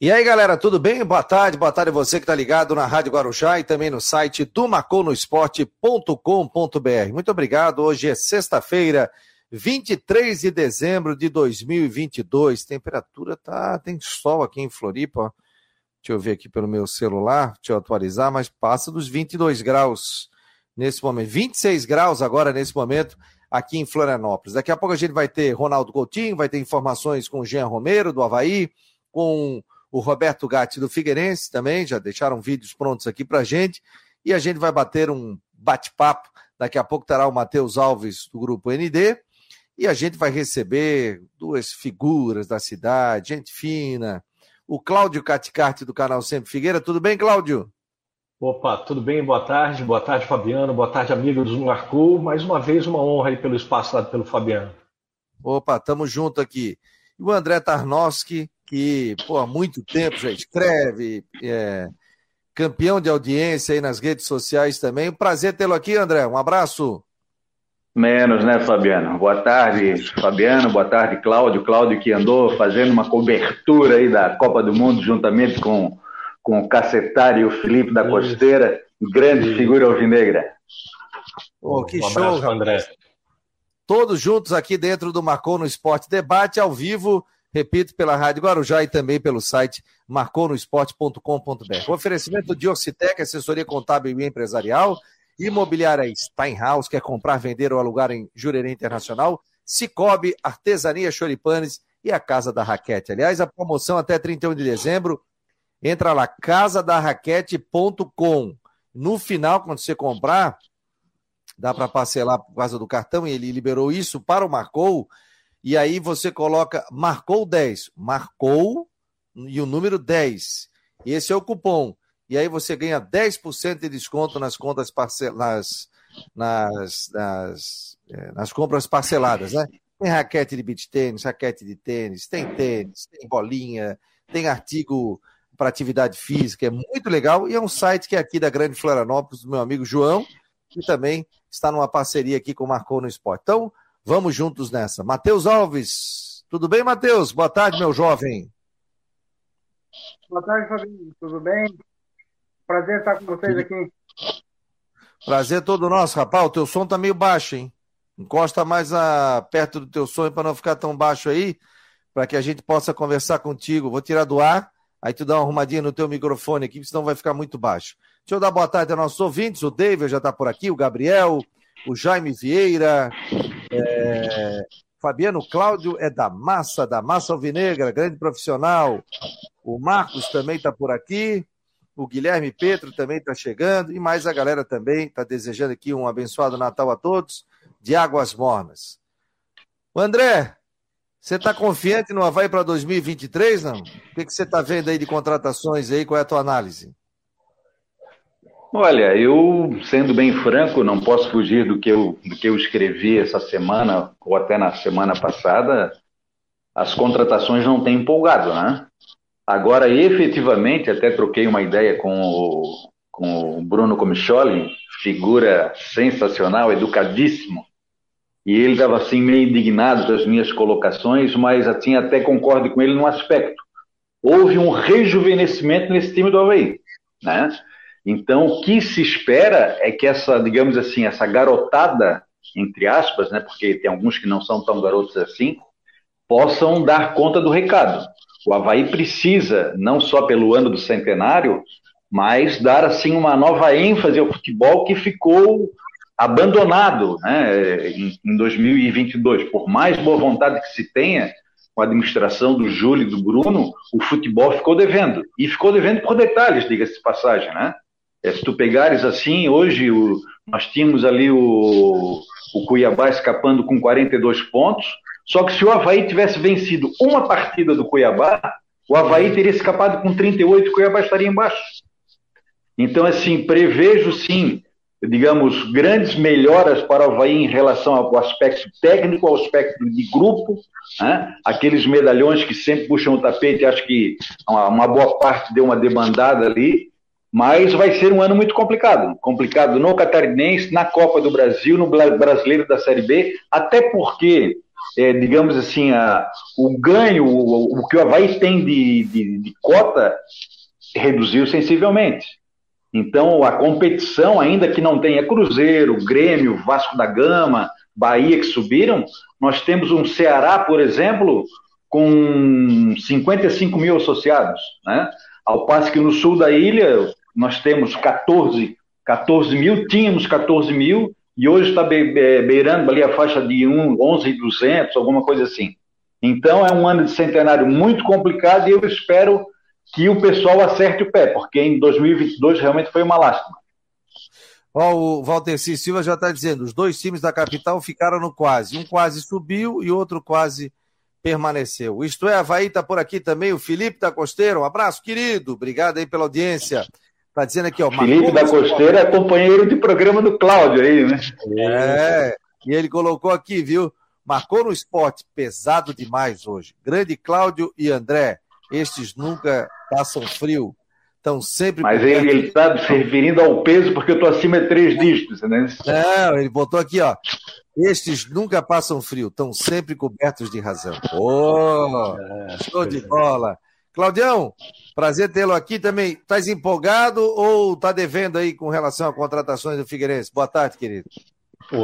E aí, galera, tudo bem? Boa tarde, boa tarde a você que está ligado na Rádio Guarujá e também no site tumaconosport.com.br. Muito obrigado. Hoje é sexta-feira, 23 de dezembro de 2022. Temperatura tá, tem sol aqui em Floripa. Deixa eu ver aqui pelo meu celular, deixa eu atualizar, mas passa dos 22 graus nesse momento. 26 graus agora nesse momento aqui em Florianópolis. Daqui a pouco a gente vai ter Ronaldo Coutinho, vai ter informações com o Jean Romero do Havaí, com o Roberto Gatti do Figueirense também, já deixaram vídeos prontos aqui para gente, e a gente vai bater um bate-papo. Daqui a pouco terá o Matheus Alves do Grupo ND, e a gente vai receber duas figuras da cidade, gente fina, o Cláudio Caticarte do canal Sempre Figueira. Tudo bem, Cláudio? Opa, tudo bem? Boa tarde, boa tarde, Fabiano, boa tarde, amigos do Marcou. Mais uma vez, uma honra aí pelo espaço dado pelo Fabiano. Opa, tamo junto aqui. E o André Tarnowski, que pô, há muito tempo já escreve, é, campeão de audiência aí nas redes sociais também. Prazer tê-lo aqui, André. Um abraço. Menos, né, Fabiano? Boa tarde, Fabiano. Boa tarde, Cláudio. Cláudio que andou fazendo uma cobertura aí da Copa do Mundo juntamente com, com o Cacetário e o Felipe da Costeira. Grande figura alvinegra. Oh, que um show, André. Todos juntos aqui dentro do Marcou no Esporte Debate ao vivo repito, pela Rádio Guarujá e também pelo site marconosport.com.br. Oferecimento de Ocitec, assessoria contábil e empresarial, imobiliária Steinhaus, quer comprar, vender ou alugar em Jurerê Internacional, Cicobi, Artesania Choripanes e a Casa da Raquete. Aliás, a promoção até 31 de dezembro, entra lá, casadarraquete.com. No final, quando você comprar, dá para parcelar por causa do cartão, e ele liberou isso para o Marcou, e aí você coloca marcou 10, marcou e o número 10. Esse é o cupom. E aí você ganha 10% de desconto nas contas parceladas, nas, nas, é, nas compras parceladas, né? Tem raquete de beach tênis, raquete de tênis, tem tênis, tem bolinha, tem artigo para atividade física, é muito legal e é um site que é aqui da Grande Florianópolis, do meu amigo João, que também está numa parceria aqui com o Marcou no Esporte. Então, Vamos juntos nessa. Matheus Alves. Tudo bem, Matheus? Boa tarde, meu jovem. Boa tarde, Fabinho. Tudo bem? Prazer estar com vocês aqui. Prazer todo nosso, rapaz. O teu som tá meio baixo, hein? Encosta mais a... perto do teu som para não ficar tão baixo aí, para que a gente possa conversar contigo. Vou tirar do ar, aí tu dá uma arrumadinha no teu microfone aqui, senão vai ficar muito baixo. Deixa eu dar boa tarde aos nossos ouvintes. O David já está por aqui, o Gabriel, o Jaime Vieira, é, Fabiano Cláudio é da Massa, da Massa Alvinegra, grande profissional. O Marcos também está por aqui. O Guilherme Petro também está chegando. E mais a galera também está desejando aqui um abençoado Natal a todos, de Águas Mornas. O André, você está confiante no Havaí para 2023, não? O que, que você está vendo aí de contratações aí? Qual é a tua análise? Olha, eu, sendo bem franco, não posso fugir do que, eu, do que eu escrevi essa semana, ou até na semana passada, as contratações não têm empolgado, né? Agora, efetivamente, até troquei uma ideia com o, com o Bruno Comicholi, figura sensacional, educadíssimo, e ele estava assim meio indignado das minhas colocações, mas assim até concordo com ele num aspecto. Houve um rejuvenescimento nesse time do Havaí, né? Então, o que se espera é que essa, digamos assim, essa garotada, entre aspas, né, porque tem alguns que não são tão garotos assim, possam dar conta do recado. O Havaí precisa, não só pelo ano do centenário, mas dar assim uma nova ênfase ao futebol que ficou abandonado né, em, em 2022. Por mais boa vontade que se tenha com a administração do Júlio e do Bruno, o futebol ficou devendo. E ficou devendo por detalhes, diga-se de passagem, né? É, se tu pegares assim, hoje o, nós tínhamos ali o, o Cuiabá escapando com 42 pontos, só que se o Havaí tivesse vencido uma partida do Cuiabá, o Havaí teria escapado com 38 e o Cuiabá estaria embaixo. Então, assim, prevejo sim, digamos, grandes melhoras para o Havaí em relação ao aspecto técnico, ao aspecto de grupo, né? aqueles medalhões que sempre puxam o tapete, acho que uma, boa parte deu uma demandada ali, mas vai ser um ano muito complicado. Complicado no Catarinense, na Copa do Brasil, no Brasileiro da Série B, até porque é, digamos assim, a, o ganho, o, o, que o Havaí tem de, de, de cota reduziu sensivelmente. Então, a competição, ainda que não tenha Cruzeiro, Grêmio, Vasco da Gama, Bahia que subiram, nós temos um Ceará, por exemplo, com 55 mil associados, né? Ao passo que no sul da ilha nós temos 14, 14 mil, tínhamos 14 mil, e hoje está beirando ali a faixa de 11,200, alguma coisa assim. Então é um ano de centenário muito complicado e eu espero que o pessoal acerte o pé, porque em 2022 realmente foi uma lástima. Ó, o Walter C. Silva já está dizendo: os dois times da capital ficaram no quase. Um quase subiu e outro quase permaneceu. Isto é, Havaí está por aqui também, o Felipe da Costeira. Um abraço, querido. Obrigado aí pela audiência. Está dizendo aqui, ó. Felipe da Costeira é companheiro de programa do Cláudio aí, né? É, e ele colocou aqui, viu? Marcou no esporte, pesado demais hoje. Grande Cláudio e André, estes nunca passam frio. Estão sempre. Mas ele está se referindo ao peso porque eu estou acima de três dígitos, né? Não, ele botou aqui, ó. Estes nunca passam frio, estão sempre cobertos de razão. Oh, show de bola. Claudião, prazer tê-lo aqui também. Estás empolgado ou está devendo aí com relação a contratações do Figueirense? Boa tarde, querido.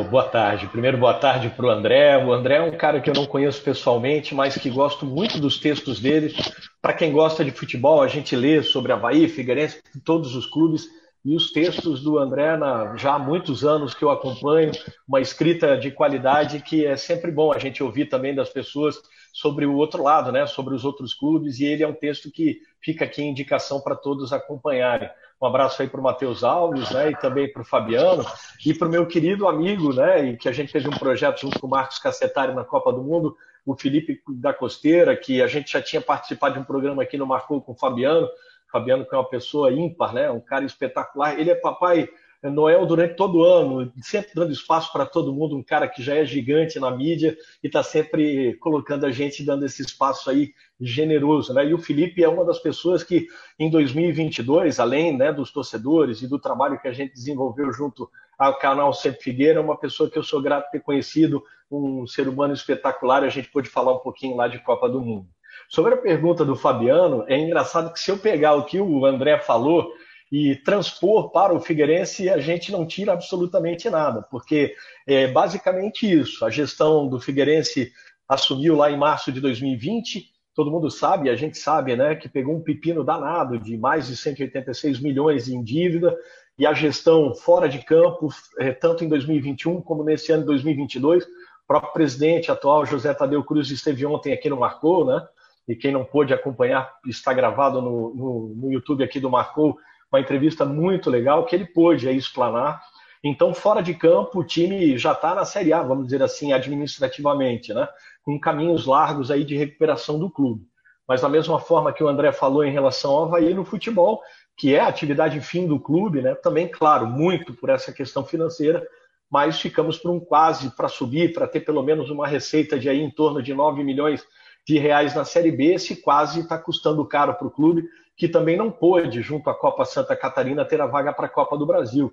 Boa tarde. Primeiro, boa tarde para o André. O André é um cara que eu não conheço pessoalmente, mas que gosto muito dos textos dele. Para quem gosta de futebol, a gente lê sobre Havaí, Figueirense, todos os clubes. E os textos do André, na, já há muitos anos que eu acompanho, uma escrita de qualidade que é sempre bom a gente ouvir também das pessoas sobre o outro lado, né, sobre os outros clubes, e ele é um texto que fica aqui em indicação para todos acompanharem. Um abraço aí para o Matheus Alves, né, e também para o Fabiano, e para o meu querido amigo, né, e que a gente fez um projeto junto com o Marcos Cacetari na Copa do Mundo, o Felipe da Costeira, que a gente já tinha participado de um programa aqui no Marcou com o Fabiano, Fabiano, que é uma pessoa ímpar, né? um cara espetacular. Ele é papai Noel durante todo o ano, sempre dando espaço para todo mundo, um cara que já é gigante na mídia e está sempre colocando a gente, dando esse espaço aí generoso. Né? E o Felipe é uma das pessoas que, em 2022, além né, dos torcedores e do trabalho que a gente desenvolveu junto ao canal Sempre Figueira, é uma pessoa que eu sou grato ter conhecido, um ser humano espetacular, a gente pôde falar um pouquinho lá de Copa do Mundo. Sobre a pergunta do Fabiano, é engraçado que se eu pegar o que o André falou e transpor para o Figueirense, a gente não tira absolutamente nada, porque é basicamente isso. A gestão do Figueirense assumiu lá em março de 2020, todo mundo sabe, a gente sabe, né, que pegou um pepino danado de mais de 186 milhões em dívida, e a gestão fora de campo, é, tanto em 2021 como nesse ano de 2022, o próprio presidente atual, José Tadeu Cruz, esteve ontem aqui no Marcou, né? e quem não pôde acompanhar, está gravado no, no, no, YouTube aqui do Marcou, uma entrevista muito legal que ele pôde aí explanar. Então, fora de campo, o time já está na Série A, vamos dizer assim, administrativamente, né? com caminhos largos aí de recuperação do clube. Mas da mesma forma que o André falou em relação ao Havaí no futebol, que é a atividade fim do clube, né? também, claro, muito por essa questão financeira, mas ficamos por um quase para subir, para ter pelo menos uma receita de aí em torno de 9 milhões de reais na Série B, esse quase está custando caro para o clube, que também não pôde, junto à Copa Santa Catarina, ter a vaga para a Copa do Brasil.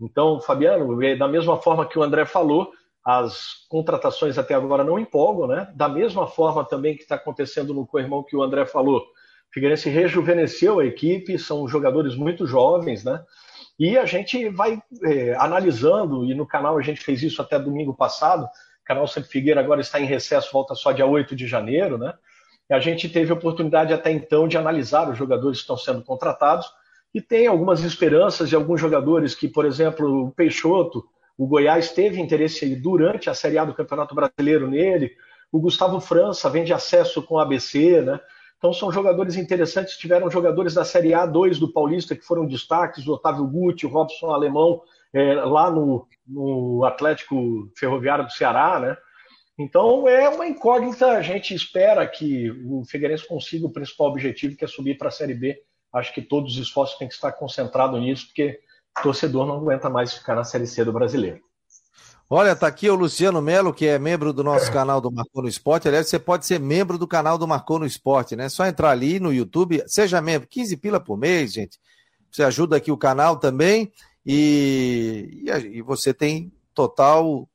Então, Fabiano, é da mesma forma que o André falou, as contratações até agora não empolgam, né? Da mesma forma também que está acontecendo no co-irmão que o André falou, Figueirense rejuvenesceu a equipe, são jogadores muito jovens, né? E a gente vai é, analisando, e no canal a gente fez isso até domingo passado, canal Sempre Figueira agora está em recesso, volta só dia 8 de janeiro, né? A gente teve oportunidade até então de analisar os jogadores que estão sendo contratados e tem algumas esperanças de alguns jogadores que, por exemplo, o Peixoto, o Goiás teve interesse durante a Série A do Campeonato Brasileiro nele, o Gustavo França vem de acesso com o ABC, né? Então são jogadores interessantes, tiveram jogadores da Série A2 do Paulista que foram destaques, o Otávio Guti, o Robson Alemão, é, lá no, no Atlético Ferroviário do Ceará, né? Então é uma incógnita. A gente espera que o Figueirense consiga o principal objetivo, que é subir para a Série B. Acho que todos os esforços têm que estar concentrados nisso, porque o torcedor não aguenta mais ficar na Série C do brasileiro. Olha, tá aqui o Luciano Melo, que é membro do nosso canal do Marcou no Esporte. Aliás, você pode ser membro do canal do Marcou no Esporte, né? É só entrar ali no YouTube, seja membro, 15 pila por mês, gente. Você ajuda aqui o canal também e, e, e você tem total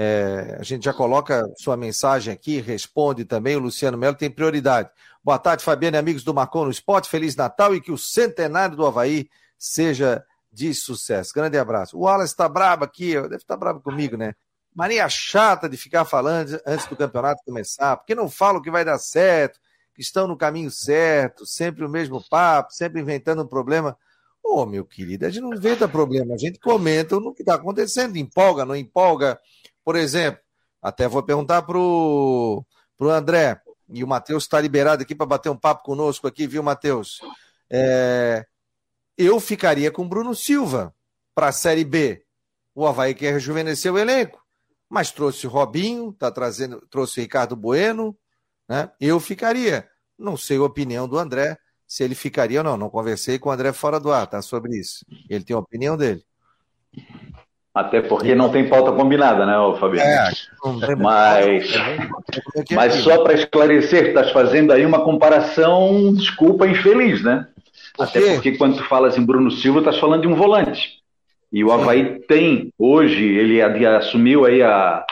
É, a gente já coloca sua mensagem aqui, responde também. O Luciano Melo tem prioridade. Boa tarde, Fabiano e amigos do Marcon no Esporte. Feliz Natal e que o centenário do Havaí seja de sucesso. Grande abraço. O Wallace está brabo aqui, deve estar tá brabo comigo, né? Mania chata de ficar falando antes do campeonato começar, porque não falam que vai dar certo, que estão no caminho certo, sempre o mesmo papo, sempre inventando um problema. Ô, oh, meu querido, a gente não inventa problema, a gente comenta no que está acontecendo, empolga, não empolga. Por exemplo, até vou perguntar pro, pro André, e o Matheus está liberado aqui para bater um papo conosco aqui, viu, Matheus? É, eu ficaria com Bruno Silva para a Série B. O Havaí quer rejuvenescer o elenco, mas trouxe Robinho, tá trazendo, trouxe Ricardo Bueno, né? Eu ficaria. Não sei a opinião do André, se ele ficaria ou não. Não conversei com o André fora do ar, tá? Sobre isso. Ele tem a opinião dele. Até porque não tem pauta combinada, né, Fabiano? É, mas, mas só para esclarecer, estás fazendo aí uma comparação, desculpa, infeliz, né? Até porque quando tu falas em Bruno Silva, estás falando de um volante. E o Havaí tem, hoje, ele assumiu aí a,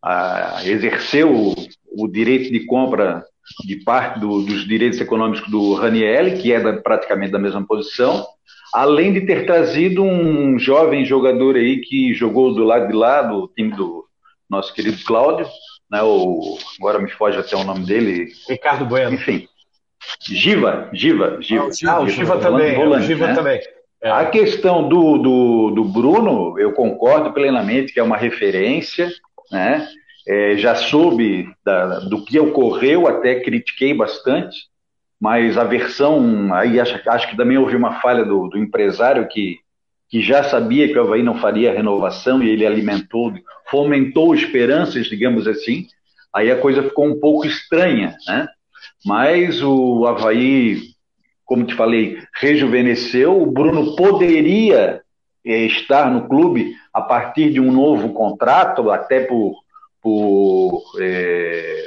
a exerceu o, o, direito de compra de parte do, dos direitos econômicos do Raniel, que é da, praticamente da mesma posição, além de ter trazido um jovem jogador aí que jogou do lado de lá, do time do nosso querido Cláudio, né, o, agora me foge até o nome dele. Ricardo Bueno. Enfim, Giva, Giva, Giva. Ah, o Giva, também. Volante, o Giva né? também. É. A questão do, do, do, Bruno, eu concordo plenamente que é uma referência, né? É, já soube da, do que ocorreu, até critiquei bastante, mas a versão, aí acho, acho que também houve uma falha do, do empresário que, que já sabia que o Havaí não faria renovação e ele alimentou, fomentou esperanças, digamos assim, aí a coisa ficou um pouco estranha, né? Mas o Havaí, como te falei, rejuvenesceu. O Bruno poderia é, estar no clube a partir de um novo contrato, até por, por, é,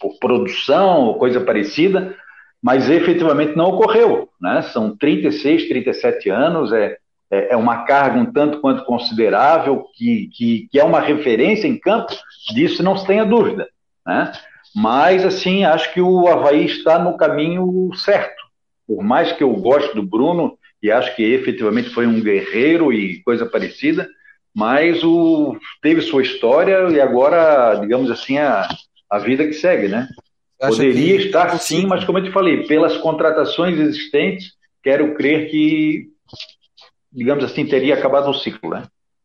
por produção ou coisa parecida, mas efetivamente não ocorreu. Né? São 36, 37 anos, é, é, é uma carga um tanto quanto considerável, que, que, que é uma referência em campo, disso não se tenha dúvida. Né? Mas, assim, acho que o Havaí está no caminho certo. Por mais que eu goste do Bruno, e acho que efetivamente foi um guerreiro e coisa parecida, mas o, teve sua história e agora, digamos assim, a, a vida que segue, né? Poderia que... estar sim, mas como eu te falei, pelas contratações existentes, quero crer que, digamos assim, teria acabado o ciclo, né?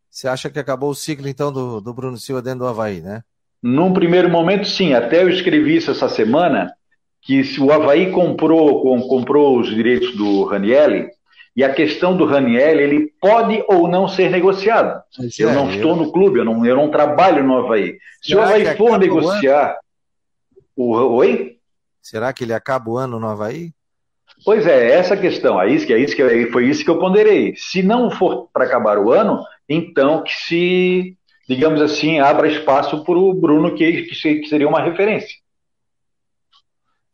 Você acha que acabou o ciclo, então, do, do Bruno Silva dentro do Havaí, né? Num primeiro momento, sim. Até eu escrevi isso essa semana, que se o Havaí comprou, comprou os direitos do Ranielli, e a questão do Ranielli, ele pode ou não ser negociado. eu é, não estou no clube, eu não, eu não trabalho no Havaí. Se Será o Havaí for negociar... O... Oi? Será que ele acaba o ano no Havaí? Pois é, essa questão. É isso que, é isso que, foi isso que eu ponderei. Se não for para acabar o ano, então que se digamos assim, abra espaço para o Bruno, que, que seria uma referência.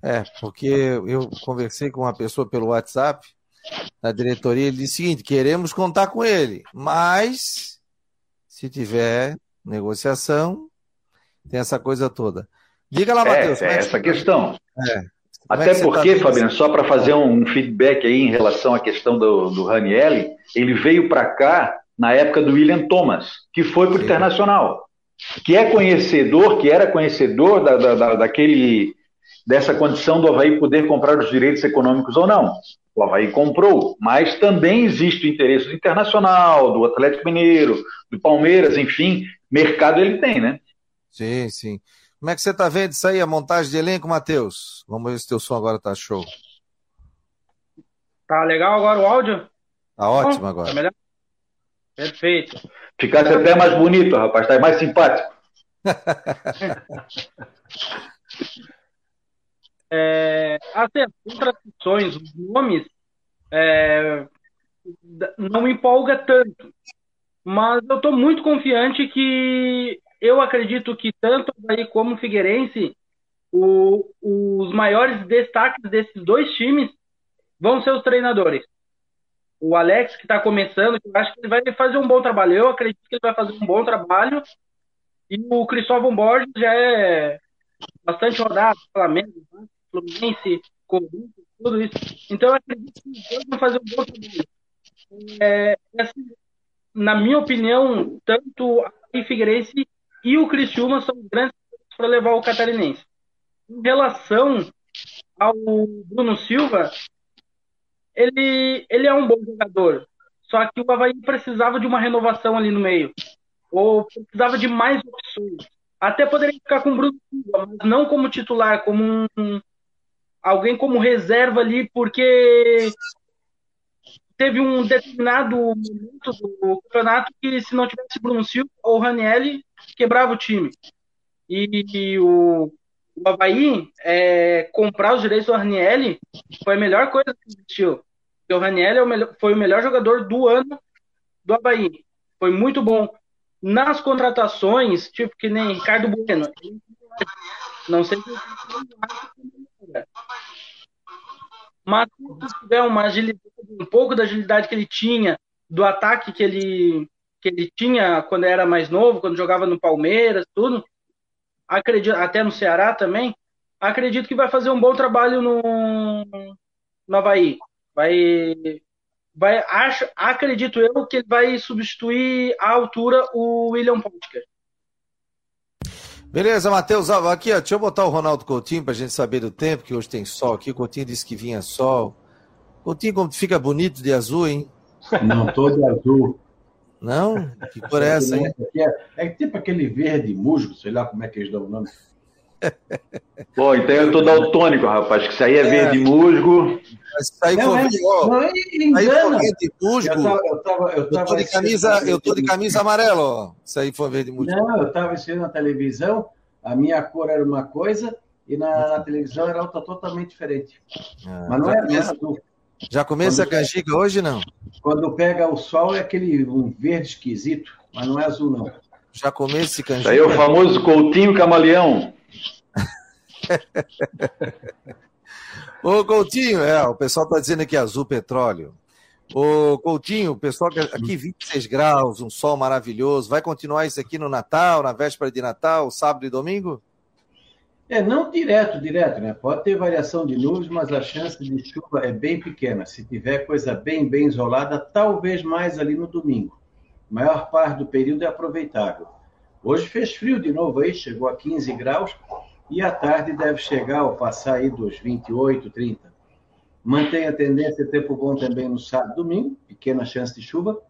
É, porque eu conversei com uma pessoa pelo WhatsApp da diretoria, ele disse o seguinte: queremos contar com ele, mas se tiver negociação, tem essa coisa toda. Diga lá, é, Matheus. É, é essa questão. É. Até é porque, tá Fabiano, só para fazer um feedback aí em relação à questão do, do Ranielli, ele veio para cá na época do William Thomas, que foi para o Internacional, que é conhecedor, que era conhecedor da, da, daquele, dessa condição do Havaí poder comprar os direitos econômicos ou não. O Havaí comprou, mas também existe o interesse do Internacional, do Atlético Mineiro, do Palmeiras, enfim, mercado ele tem, né? Sim, sim. Como é que você está vendo isso aí, a montagem de elenco, Matheus? Vamos ver se teu som agora tá show. Tá legal agora o áudio? Tá ótimo agora. Tá melhor? Perfeito. Ficasse até mais bonito, rapaz, tá mais simpático. é, assim, as contradições, os nomes, é, não empolga tanto. Mas eu estou muito confiante que eu acredito que tanto aí como o Figueirense, o, os maiores destaques desses dois times vão ser os treinadores o Alex, que está começando, eu acho que ele vai fazer um bom trabalho. Eu acredito que ele vai fazer um bom trabalho, E o Cristóvão Borges já é bastante rodado, Flamengo, Fluminense, Corinthians, tudo isso. Então, eu acredito que os dois vão fazer um bom trabalho. É, assim, na minha opinião, tanto a Figueirense e o Criciúma são grandes para levar o catarinense. Em relação ao Bruno Silva, ele, ele é um bom jogador. Só que o Havaí precisava de uma renovação ali no meio. Ou precisava de mais opções. Até poderia ficar com o Bruno Silva, mas não como titular, como um, alguém como reserva ali, porque teve um determinado momento do campeonato que se não tivesse Bruno Silva ou Ranielli, quebrava o time. E, e o, o Havaí é, comprar os direitos do Ranielli foi a melhor coisa que existiu. Porque o Ranielli é o melhor, foi o melhor jogador do ano do Havaí. Foi muito bom. Nas contratações, tipo que nem Ricardo Bueno. Não sei se mas se tiver uma agilidade, um pouco da agilidade que ele tinha, do ataque que ele, que ele tinha quando era mais novo, quando jogava no Palmeiras, tudo, acredito, até no Ceará também, acredito que vai fazer um bom trabalho no, no Havaí. Vai, vai, acho, acredito eu que ele vai substituir à altura o William Potker. Beleza, Matheus, aqui, ó, deixa eu botar o Ronaldo Coutinho pra gente saber do tempo, que hoje tem sol aqui. O Coutinho disse que vinha sol. Coutinho, como fica bonito de azul, hein? Não, todo azul. Não? Que cor é essa, hein? É, é tipo aquele verde musgo, sei lá como é que eles dão o nome. Pô, então eu tô daltônico, rapaz, que isso aí é, é. verde musgo. Isso aí não, é, não, é, aí for verde musgo. Eu, tava, eu, tava, eu, tava eu tô de camisa, eu tô de camisa amarela, ó. Isso aí foi verde musgo. Não, eu tava assistindo na televisão, a minha cor era uma coisa e na, na televisão era outra totalmente diferente. Ah, Mas não é, começa, azul. Já começa quando a canjica hoje, não? Quando pega o sol é aquele um verde esquisito, mas não é azul, não. Já começa esse canjica. Aí é o famoso Coutinho Camaleão. Ô, Coutinho, é, o pessoal está dizendo aqui azul petróleo. Ô, Coutinho, o pessoal aqui 26 graus, um sol maravilhoso. Vai continuar isso aqui no Natal, na véspera de Natal, sábado e domingo? É, não direto, direto, né? Pode ter variação de nuvens, mas a chance de chuva é bem pequena. Se tiver coisa bem, bem isolada, talvez mais ali no domingo. A maior parte do período é aproveitável. Hoje fez frio de novo aí, chegou a 15 graus, e à tarde deve chegar ou passar aí dos 28, 30. Mantém a tendência tempo bom também no sábado e domingo, pequena chance de chuva.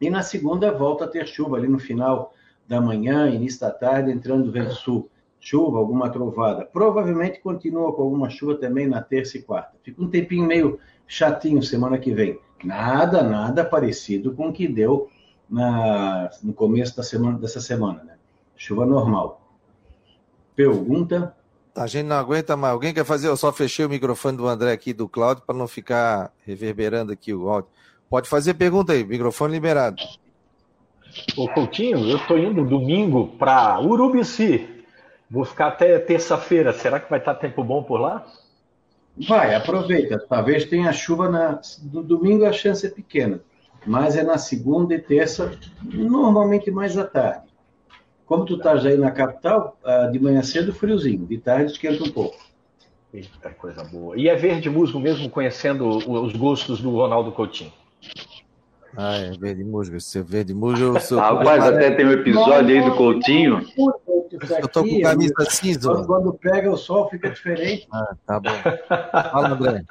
E na segunda volta a ter chuva ali no final da manhã, início da tarde, entrando do vento sul. Chuva, alguma trovada. Provavelmente continua com alguma chuva também na terça e quarta. Fica um tempinho meio chatinho semana que vem. Nada, nada parecido com o que deu na, no começo da semana, dessa semana, né? Chuva normal. Pergunta. A gente não aguenta mais. Alguém quer fazer? Eu só fechei o microfone do André aqui do Cláudio para não ficar reverberando aqui o áudio. Pode fazer pergunta aí, microfone liberado. Ô Coutinho, eu estou indo domingo para Urubici. Vou ficar até terça-feira. Será que vai estar tempo bom por lá? Vai, aproveita. Talvez tenha chuva na. No domingo a chance é pequena, mas é na segunda e terça, normalmente mais à tarde. Como tu estás aí na capital, ah, de manhã cedo friozinho, de tarde esquenta um pouco. Eita, coisa boa. E é verde musgo mesmo, conhecendo os gostos do Ronaldo Coutinho? Ah, é verde musgo. Se é verde musgo, eu sou. Rapaz, até tem um episódio aí do Coutinho. Eu tô com camisa cinza. Quando pega o sol, fica diferente. Ah, tá bom. Fala, André.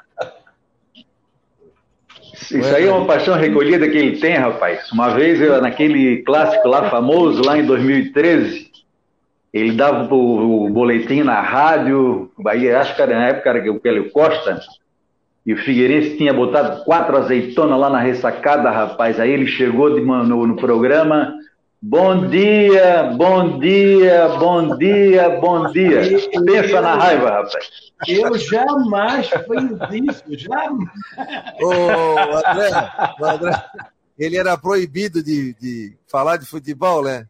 Isso aí é uma paixão recolhida que ele tem, rapaz. Uma vez, eu, naquele clássico lá famoso, lá em 2013, ele dava o, boletim na rádio, Bahia, acho que era, na época era o Kelly Costa, e o Figueirense tinha botado quatro azeitonas lá na ressacada, rapaz. Aí ele chegou de, no, no programa, Bom dia, bom dia, bom dia, bom dia. Pensa na raiva, rapaz. Eu jamais fiz isso, jamais. Ô, André, André, ele era proibido de, de falar de futebol, né?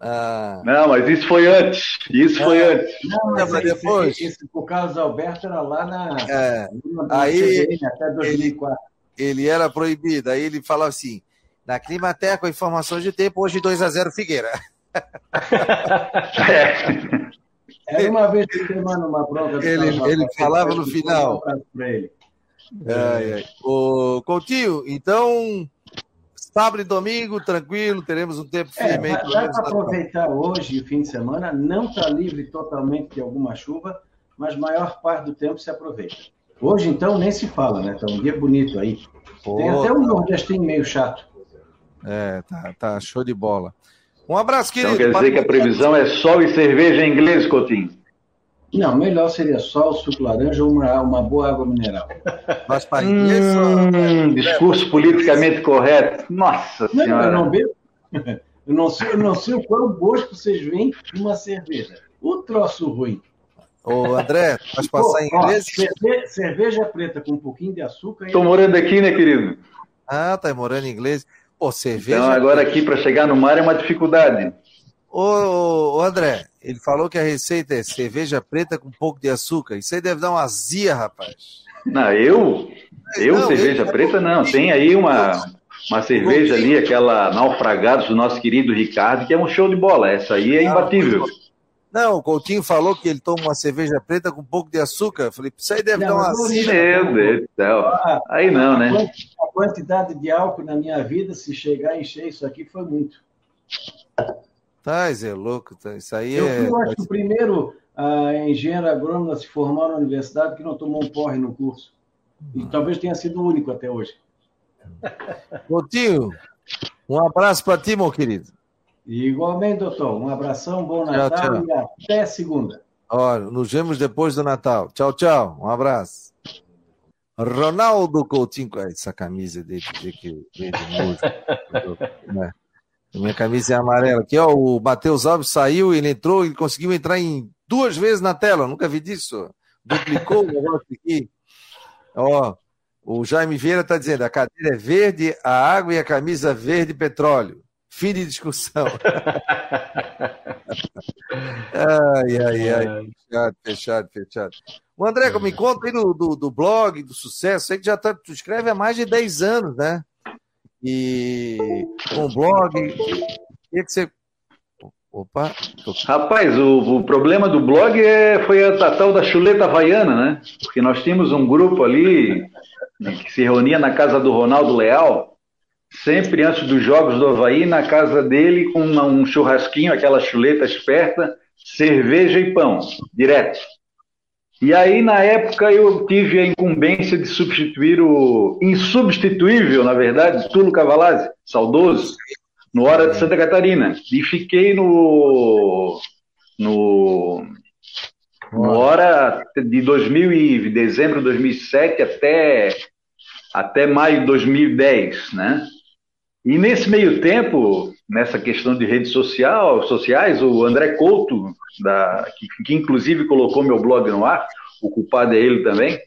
Ah. Não, mas isso foi antes. Isso foi ah. antes. Não, mas, mas depois. Esse, esse, o Carlos Alberto era lá na. É, aí, até 2004. Ele, ele era proibido. Aí ele falava assim: na Climateco, informações de tempo, hoje 2 a 0 Figueira. Era uma vez que semana uma bronca. Ele, ele falava no final. Ai, ai. O Coutinho, então, sábado e domingo, tranquilo, teremos um tempo é, firme. É, dá para aproveitar hoje, o fim de semana, não está livre totalmente de alguma chuva, mas maior parte do tempo se aproveita. Hoje, então, nem se fala, né? Está um dia bonito aí. Pô, Tem até um nordestino meio chato. É, tá, tá show de bola. Um abraço, querido. Então quer dizer que a previsão é sol e cerveja em inglês, Coutinho? Não, melhor seria sol, suco laranja ou uma, uma boa água mineral. Mas para hum, discurso politicamente correto. Nossa não, Senhora. Eu não bebo. Eu não sei, eu não sei o quão gosto vocês veem de uma cerveja. O troço ruim. Ô, André, faz passar em inglês? Cerveja, cerveja, preta com um pouquinho de açúcar. Estou morando aqui, né, querido? Ah, tá morando em inglês. Pô, cerveja. Então agora aqui para chegar no mar é uma dificuldade. Ô, ô, André, ele falou que a receita é cerveja preta com um pouco de açúcar. Isso aí deve dar uma azia, rapaz. Não, eu? Eu, não, cerveja ele... preta, não. Tem aí uma, uma cerveja ali, aquela Naufragados do nosso querido Ricardo, que é um show de bola. Essa aí é imbatível. Não, o Coutinho falou que ele toma uma cerveja preta com um pouco de açúcar. Eu falei, isso aí deve não, dar uma azia. Meu Deus do céu. Aí não, né? A quantidade de álcool na minha vida, se chegar a encher isso aqui, foi muito. Tá, é louco. Tá. Isso aí eu é. Eu acho que o primeiro uh, engenheiro agrônomo a se formar na universidade que não tomou um porre no curso. E talvez tenha sido o único até hoje. Coutinho, um abraço para ti, meu querido. Igualmente, doutor. Um abração, bom Natal tchau, tchau. e até segunda. Olha, nos vemos depois do Natal. Tchau, tchau. Um abraço. Ronaldo Coutinho, essa camisa dele que veio de música. né? Minha camisa é amarela. Aqui, ó, o Matheus Alves saiu, ele entrou, ele conseguiu entrar em duas vezes na tela. Eu nunca vi disso. Duplicou o negócio aqui. Ó, o Jaime Vieira está dizendo: a cadeira é verde, a água e a camisa verde petróleo. Fim de discussão. ai, ai, ai. Fechado, fechado, fechado. O André, me conta aí do, do, do blog, do sucesso. Sei que já tá, tu escreve há mais de 10 anos, né? e com blog. Queria que você. Opa. Tô... Rapaz, o, o, problema do blog é, foi a, a tal da chuleta havaiana, né? Porque nós tínhamos um grupo ali né, que se reunia na casa do Ronaldo Leal, sempre antes dos jogos do Havaí, na casa dele, com uma, um churrasquinho, aquela chuleta esperta, cerveja e pão, direto. E aí, na época, eu tive a incumbência de substituir o insubstituível, na verdade, Tulo Cavalazzi, saudoso, no Hora de Santa Catarina. E fiquei no, no, no Hora de 2000 e dezembro de 2007 até, até maio de 2010, né? E nesse meio tempo, nessa questão de redes social, sociais, o André Couto, da, que, que, inclusive colocou meu blog no ar, o culpado é ele também,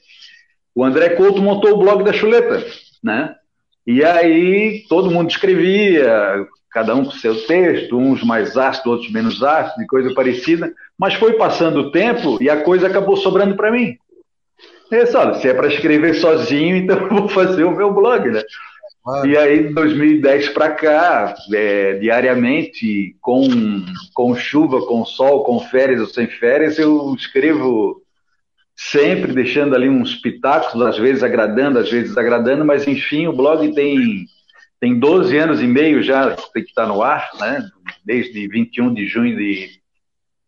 o André Couto montou o blog da Chuleta, né? E aí todo mundo escrevia, cada um com seu texto, uns mais ácidos, outros menos ácidos, coisa parecida, mas foi passando o tempo e a coisa acabou sobrando para mim. Disse, olha, se é para escrever sozinho, então eu vou fazer o meu blog, né? E aí, de 2010 para cá, é, diariamente, com, com chuva, com sol, com férias ou sem férias, eu escrevo sempre deixando ali uns pitacos, às vezes agradando, às vezes desagradando, mas enfim, o blog tem, tem 12 anos e meio já que está no ar, né? desde 21 de junho de,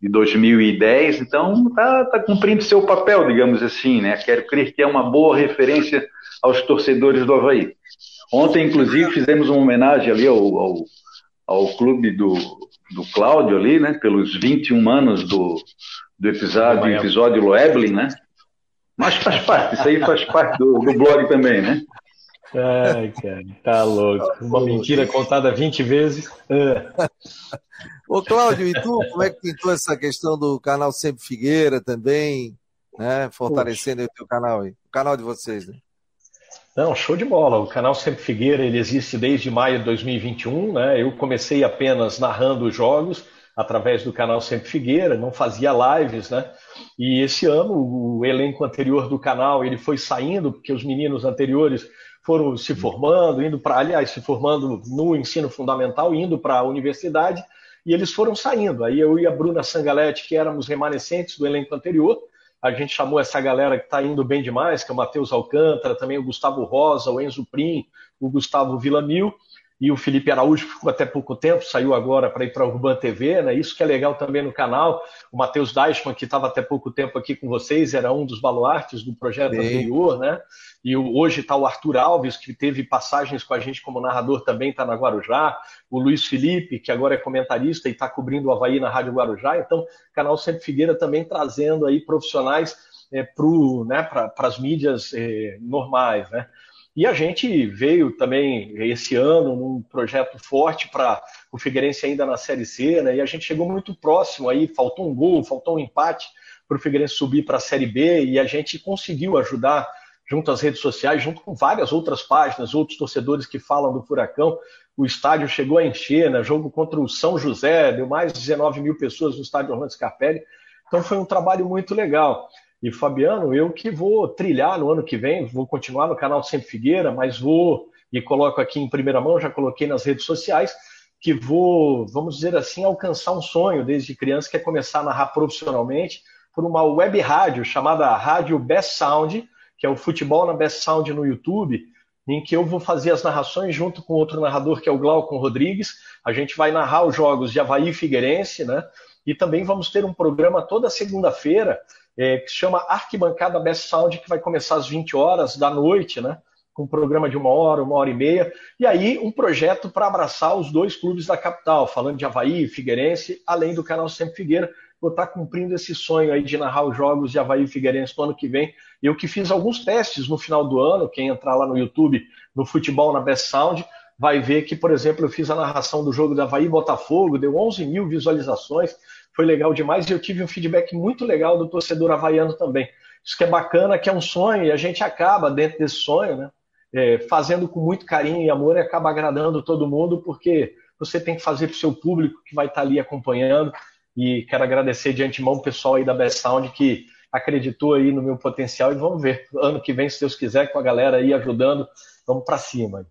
de 2010, então está tá cumprindo seu papel, digamos assim, né? Quero crer que é uma boa referência aos torcedores do Havaí. Ontem, inclusive, fizemos uma homenagem ali ao, ao, ao clube do, do Cláudio ali, né? Pelos 21 anos do, do episódio, episódio Loeblin, né? Mas faz parte, isso aí faz parte do, do blog também, né? Ai, cara, tá louco. Uma mentira contada 20 vezes. Ô, Cláudio, e tu, como é que pintou essa questão do canal Sempre Figueira também, né? Fortalecendo o teu canal aí, o canal de vocês, né? Não, show de bola. O canal Sempre Figueira ele existe desde maio de 2021. Né? Eu comecei apenas narrando os jogos através do canal Sempre Figueira, não fazia lives, né? E esse ano o elenco anterior do canal ele foi saindo porque os meninos anteriores foram se formando, indo para, aliás, se formando no ensino fundamental, indo para a universidade. e eles foram saindo. Aí eu e a Bruna Sangaletti, que éramos remanescentes do elenco anterior, a gente chamou essa galera que está indo bem demais, que é o Matheus Alcântara, também o Gustavo Rosa, o Enzo Prim, o Gustavo Villamil, e o Felipe Araújo ficou até pouco tempo, saiu agora para ir para a Urban TV, né? Isso que é legal também no canal. O Matheus Deichmann, que estava até pouco tempo aqui com vocês, era um dos baluartes do projeto Sim. anterior, né? E o, hoje está o Arthur Alves, que teve passagens com a gente como narrador também, está na Guarujá. O Luiz Felipe, que agora é comentarista e está cobrindo o Havaí na Rádio Guarujá. Então, canal Sempre Figueira também trazendo aí profissionais é, para né, as mídias é, normais, né? E a gente veio também esse ano num projeto forte para o Figueirense ainda na Série C, né? E a gente chegou muito próximo aí, faltou um gol, faltou um empate para o Figueirense subir para a Série B e a gente conseguiu ajudar junto às redes sociais, junto com várias outras páginas, outros torcedores que falam do Furacão. O estádio chegou a encher, né? Jogo contra o São José, deu mais de 19 mil pessoas no estádio Orlando Scarpelli. Então foi um trabalho muito legal. E Fabiano, eu que vou trilhar no ano que vem, vou continuar no canal Sempre Figueira, mas vou e coloco aqui em primeira mão, já coloquei nas redes sociais, que vou, vamos dizer assim, alcançar um sonho desde criança, que é começar a narrar profissionalmente por uma web rádio chamada Rádio Best Sound, que é o futebol na Best Sound no YouTube, em que eu vou fazer as narrações junto com outro narrador que é o Glaucon Rodrigues. A gente vai narrar os jogos de Havaí e Figueirense, né? E também vamos ter um programa toda segunda-feira é, que se chama Arquibancada Best Sound, que vai começar às 20 horas da noite, né? Com um programa de uma hora, uma hora e meia. E aí, um projeto para abraçar os dois clubes da capital, falando de Havaí e Figueirense, além do canal Sempre Figueira. Vou estar tá cumprindo esse sonho aí de narrar os jogos de Havaí e Figueirense no ano que vem. Eu que fiz alguns testes no final do ano, quem entrar lá no YouTube, no Futebol na Best Sound, vai ver que, por exemplo, eu fiz a narração do jogo da Havaí Botafogo, deu 11 mil visualizações foi legal demais e eu tive um feedback muito legal do torcedor havaiano também. Isso que é bacana, que é um sonho e a gente acaba dentro desse sonho, né? É, fazendo com muito carinho e amor e acaba agradando todo mundo, porque você tem que fazer para o seu público que vai estar tá ali acompanhando. E quero agradecer de antemão o pessoal aí da Best Sound que acreditou aí no meu potencial e vamos ver ano que vem, se Deus quiser, com a galera aí ajudando, vamos para cima.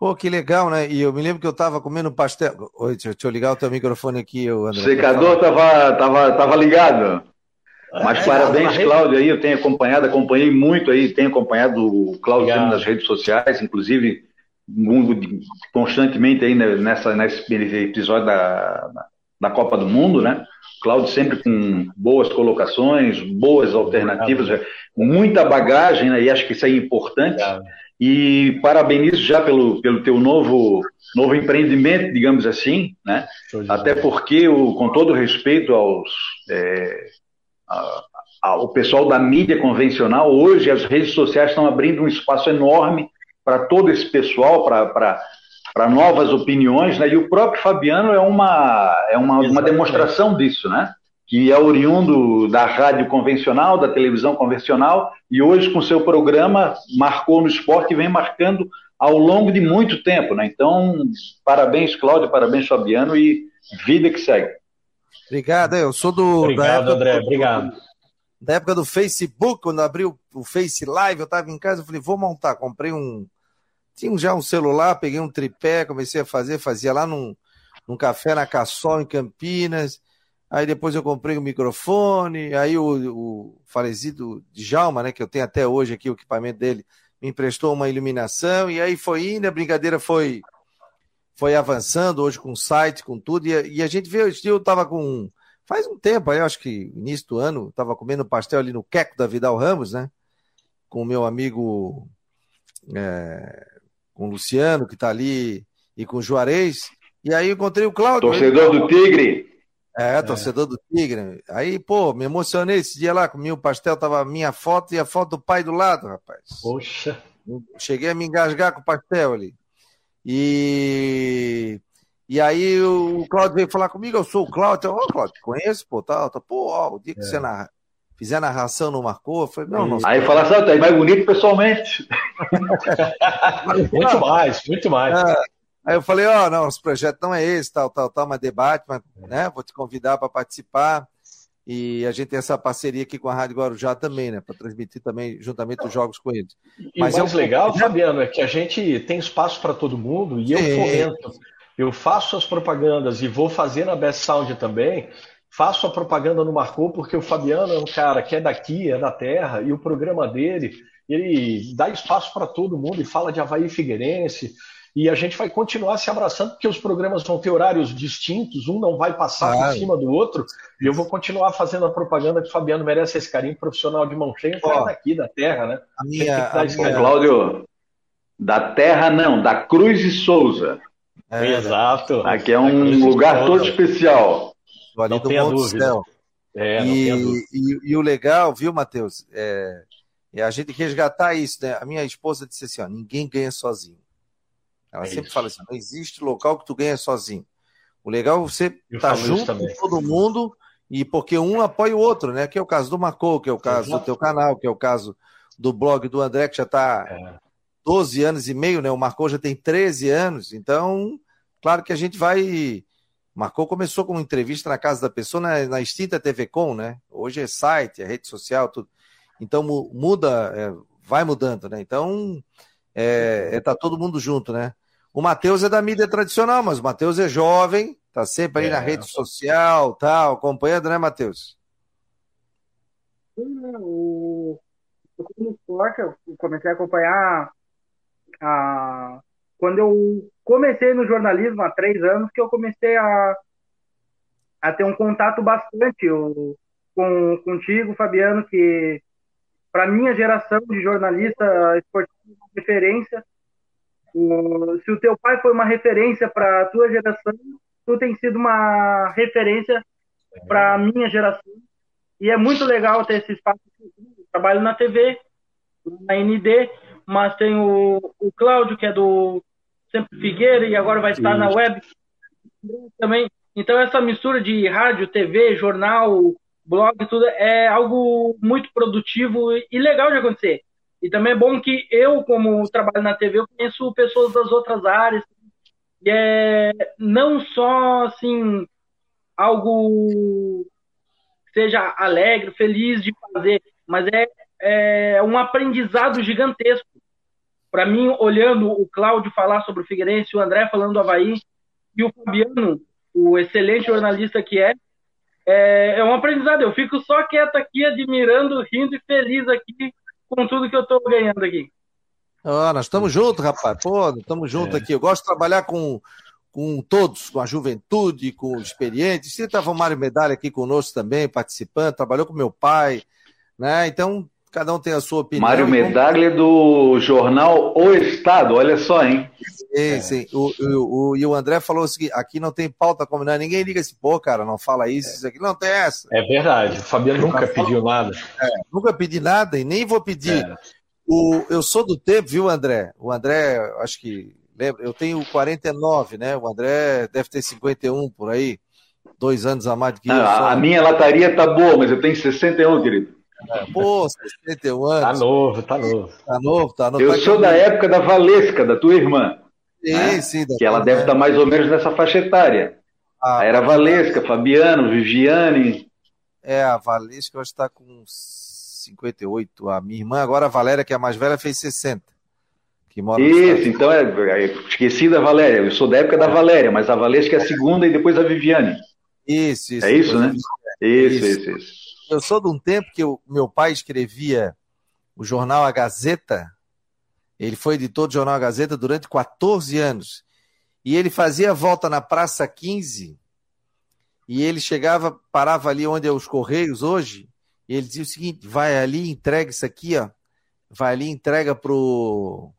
Pô, que legal, né? E eu me lembro que eu estava comendo pastel. Oi, deixa, deixa, eu ligar o teu microfone aqui, André. O secador estava tava, tava ligado. Mas é, parabéns, é, Cláudio, aí eu tenho acompanhado, acompanhei muito aí, tenho acompanhado o Cláudio nas redes sociais, inclusive constantemente aí nessa, nesse episódio da, da Copa do Mundo, né? Cláudio sempre com boas colocações, boas alternativas, muita bagagem, né? E acho que isso é importante. E parabenizo já pelo, pelo teu novo, novo empreendimento, digamos assim, né? Até porque, o, com todo respeito aos, é, a, ao pessoal da mídia convencional, hoje as redes sociais estão abrindo um espaço enorme para todo esse pessoal, para novas opiniões, né? E o próprio Fabiano é uma, é uma, uma demonstração disso, né? que é oriundo da rádio convencional, da televisão convencional, e hoje, com seu programa, marcou no esporte e vem marcando ao longo de muito tempo. Né? Então, parabéns, Cláudio, parabéns, Fabiano, e vida que segue. Obrigado, eu sou do. Obrigado, da André, do, obrigado. Da época do Facebook, quando abriu o Face Live, eu estava em casa, eu falei, vou montar. Comprei um. Tinha já um celular, peguei um tripé, comecei a fazer, fazia lá num, num café na Cassol, em Campinas. Aí depois eu comprei o microfone, aí o, o falecido Djalma, né, que eu tenho até hoje aqui o equipamento dele, me emprestou uma iluminação, e aí foi indo, a brincadeira foi foi avançando hoje com site, com tudo, e, e a gente viu, eu estava com, faz um tempo, aí acho que início do ano, estava comendo pastel ali no Queco da Vidal Ramos, né, com o meu amigo, é, com o Luciano, que está ali, e com o Juarez, e aí eu encontrei o Cláudio. Torcedor do Tigre. É, é, torcedor do Tigre. Aí, pô, me emocionei esse dia lá, comi o pastel, tava a minha foto e a foto do pai do lado, rapaz. Poxa. Cheguei a me engasgar com o pastel ali. E e aí o Claudio veio falar comigo, eu sou o Claudio. Ô, oh, Claudio, conheço, pô, tá, tá, pô, ó, o dia que é. você narra, fizer narração não marcou, eu falei, não, não. Aí fala assim, tá mais bonito pessoalmente. muito mais, muito mais. É. Aí eu falei, ó, oh, não, nosso projeto não é esse, tal, tal, tal, mas debate, mas, né, vou te convidar para participar. E a gente tem essa parceria aqui com a Rádio Guarujá também, né, para transmitir também juntamente os jogos com eles. E mas o mais é legal, Fabiano, é que a gente tem espaço para todo mundo e Sim. eu fomento eu faço as propagandas e vou fazer na Best Sound também, faço a propaganda no Marcou porque o Fabiano é um cara que é daqui, é da terra, e o programa dele, ele dá espaço para todo mundo e fala de Havaí Figueirense, e a gente vai continuar se abraçando, porque os programas vão ter horários distintos, um não vai passar claro. por cima do outro, e eu vou continuar fazendo a propaganda que o Fabiano merece esse carinho profissional de mão cheia, oh, daqui da terra, né? A minha, a minha... Cláudio, da terra não, da Cruz e Souza. É, Exato. Aqui é um lugar todo especial. Ali não do Monte Céu. É, e, e, e, o legal, viu, Matheus? É, é a gente resgatar isso, né? A minha esposa disse assim: ó, ninguém ganha sozinho. Ela é sempre isso. fala assim: não existe local que tu ganha sozinho. O legal é você estar tá junto com todo mundo e porque um apoia o outro, né? Que é o caso do Marco, que é o caso Exato. do teu canal, que é o caso do blog do André, que já está é. 12 anos e meio, né? O Marco já tem 13 anos, então, claro que a gente vai. Marcou começou com uma entrevista na casa da pessoa na, na extinta TV Com, né? Hoje é site, é rede social, tudo. Então muda, é, vai mudando, né? Então é, é, tá todo mundo junto, né? O Matheus é da mídia tradicional, mas o Matheus é jovem, tá sempre aí é. na rede social, tal, acompanhando, né, Matheus? Sim, né? O, eu comecei a acompanhar a... quando eu comecei no jornalismo há três anos, que eu comecei a, a ter um contato bastante eu, com contigo, Fabiano, que para minha geração de jornalista esportivo é referência se o teu pai foi uma referência para a tua geração, tu tem sido uma referência para a minha geração. E é muito legal ter esse espaço. Eu trabalho na TV, na ND, mas tem o, o Cláudio, que é do Sempre Figueira, e agora vai estar na web também. Então, essa mistura de rádio, TV, jornal, blog, tudo é algo muito produtivo e legal de acontecer. E também é bom que eu, como trabalho na TV, eu conheço pessoas das outras áreas. E é não só, assim, algo seja alegre, feliz de fazer, mas é, é um aprendizado gigantesco. Para mim, olhando o Cláudio falar sobre o Figueirense, o André falando do Havaí, e o Fabiano, o excelente jornalista que é, é, é um aprendizado. Eu fico só quieto aqui, admirando, rindo e feliz aqui com tudo que eu estou ganhando aqui. Ah, nós estamos juntos, rapaz. Pô, estamos juntos é. aqui. Eu gosto de trabalhar com, com todos, com a juventude, com os experientes. Você estava o Mário Medalha aqui conosco também, participando, trabalhou com meu pai, né? Então, cada um tem a sua opinião. Mário Medalha do jornal O Estado, olha só, hein? Sim, é. sim. O, o, o, e o André falou o seguinte: aqui não tem pauta combinada, ninguém liga esse pô, cara, não fala isso, isso aqui, não tem essa. É verdade, o Fabiano nunca pediu nada. É, nunca pedi nada e nem vou pedir. É. O, eu sou do tempo, viu, André? O André, acho que lembra, eu tenho 49, né? O André deve ter 51 por aí, dois anos a mais do que eu. A, a minha lataria tá boa, mas eu tenho 61, querido. É, pô, 61 anos. Tá novo, tá novo. Tá novo, tá novo. Eu tá sou da época da Valesca, da tua irmã. Sim, né? sim. Que ela deve estar mais ou menos nessa faixa etária. Ah, era Valesca, Fabiano, Viviane. É, a Valesca hoje está com 58. A minha irmã, agora a Valéria, que é a mais velha, fez 60. Que mora Isso, então é, é, esqueci da Valéria. Eu sou da época da Valéria, mas a Valesca é a segunda e depois a Viviane. Isso, isso. É isso, né? Isso, isso, isso, isso. Eu sou de um tempo que o meu pai escrevia o jornal A Gazeta, ele foi editor do Jornal Gazeta durante 14 anos. E ele fazia volta na Praça 15 e ele chegava, parava ali onde é os Correios hoje, e ele dizia o seguinte: vai ali, entrega isso aqui, ó. Vai ali, entrega pro,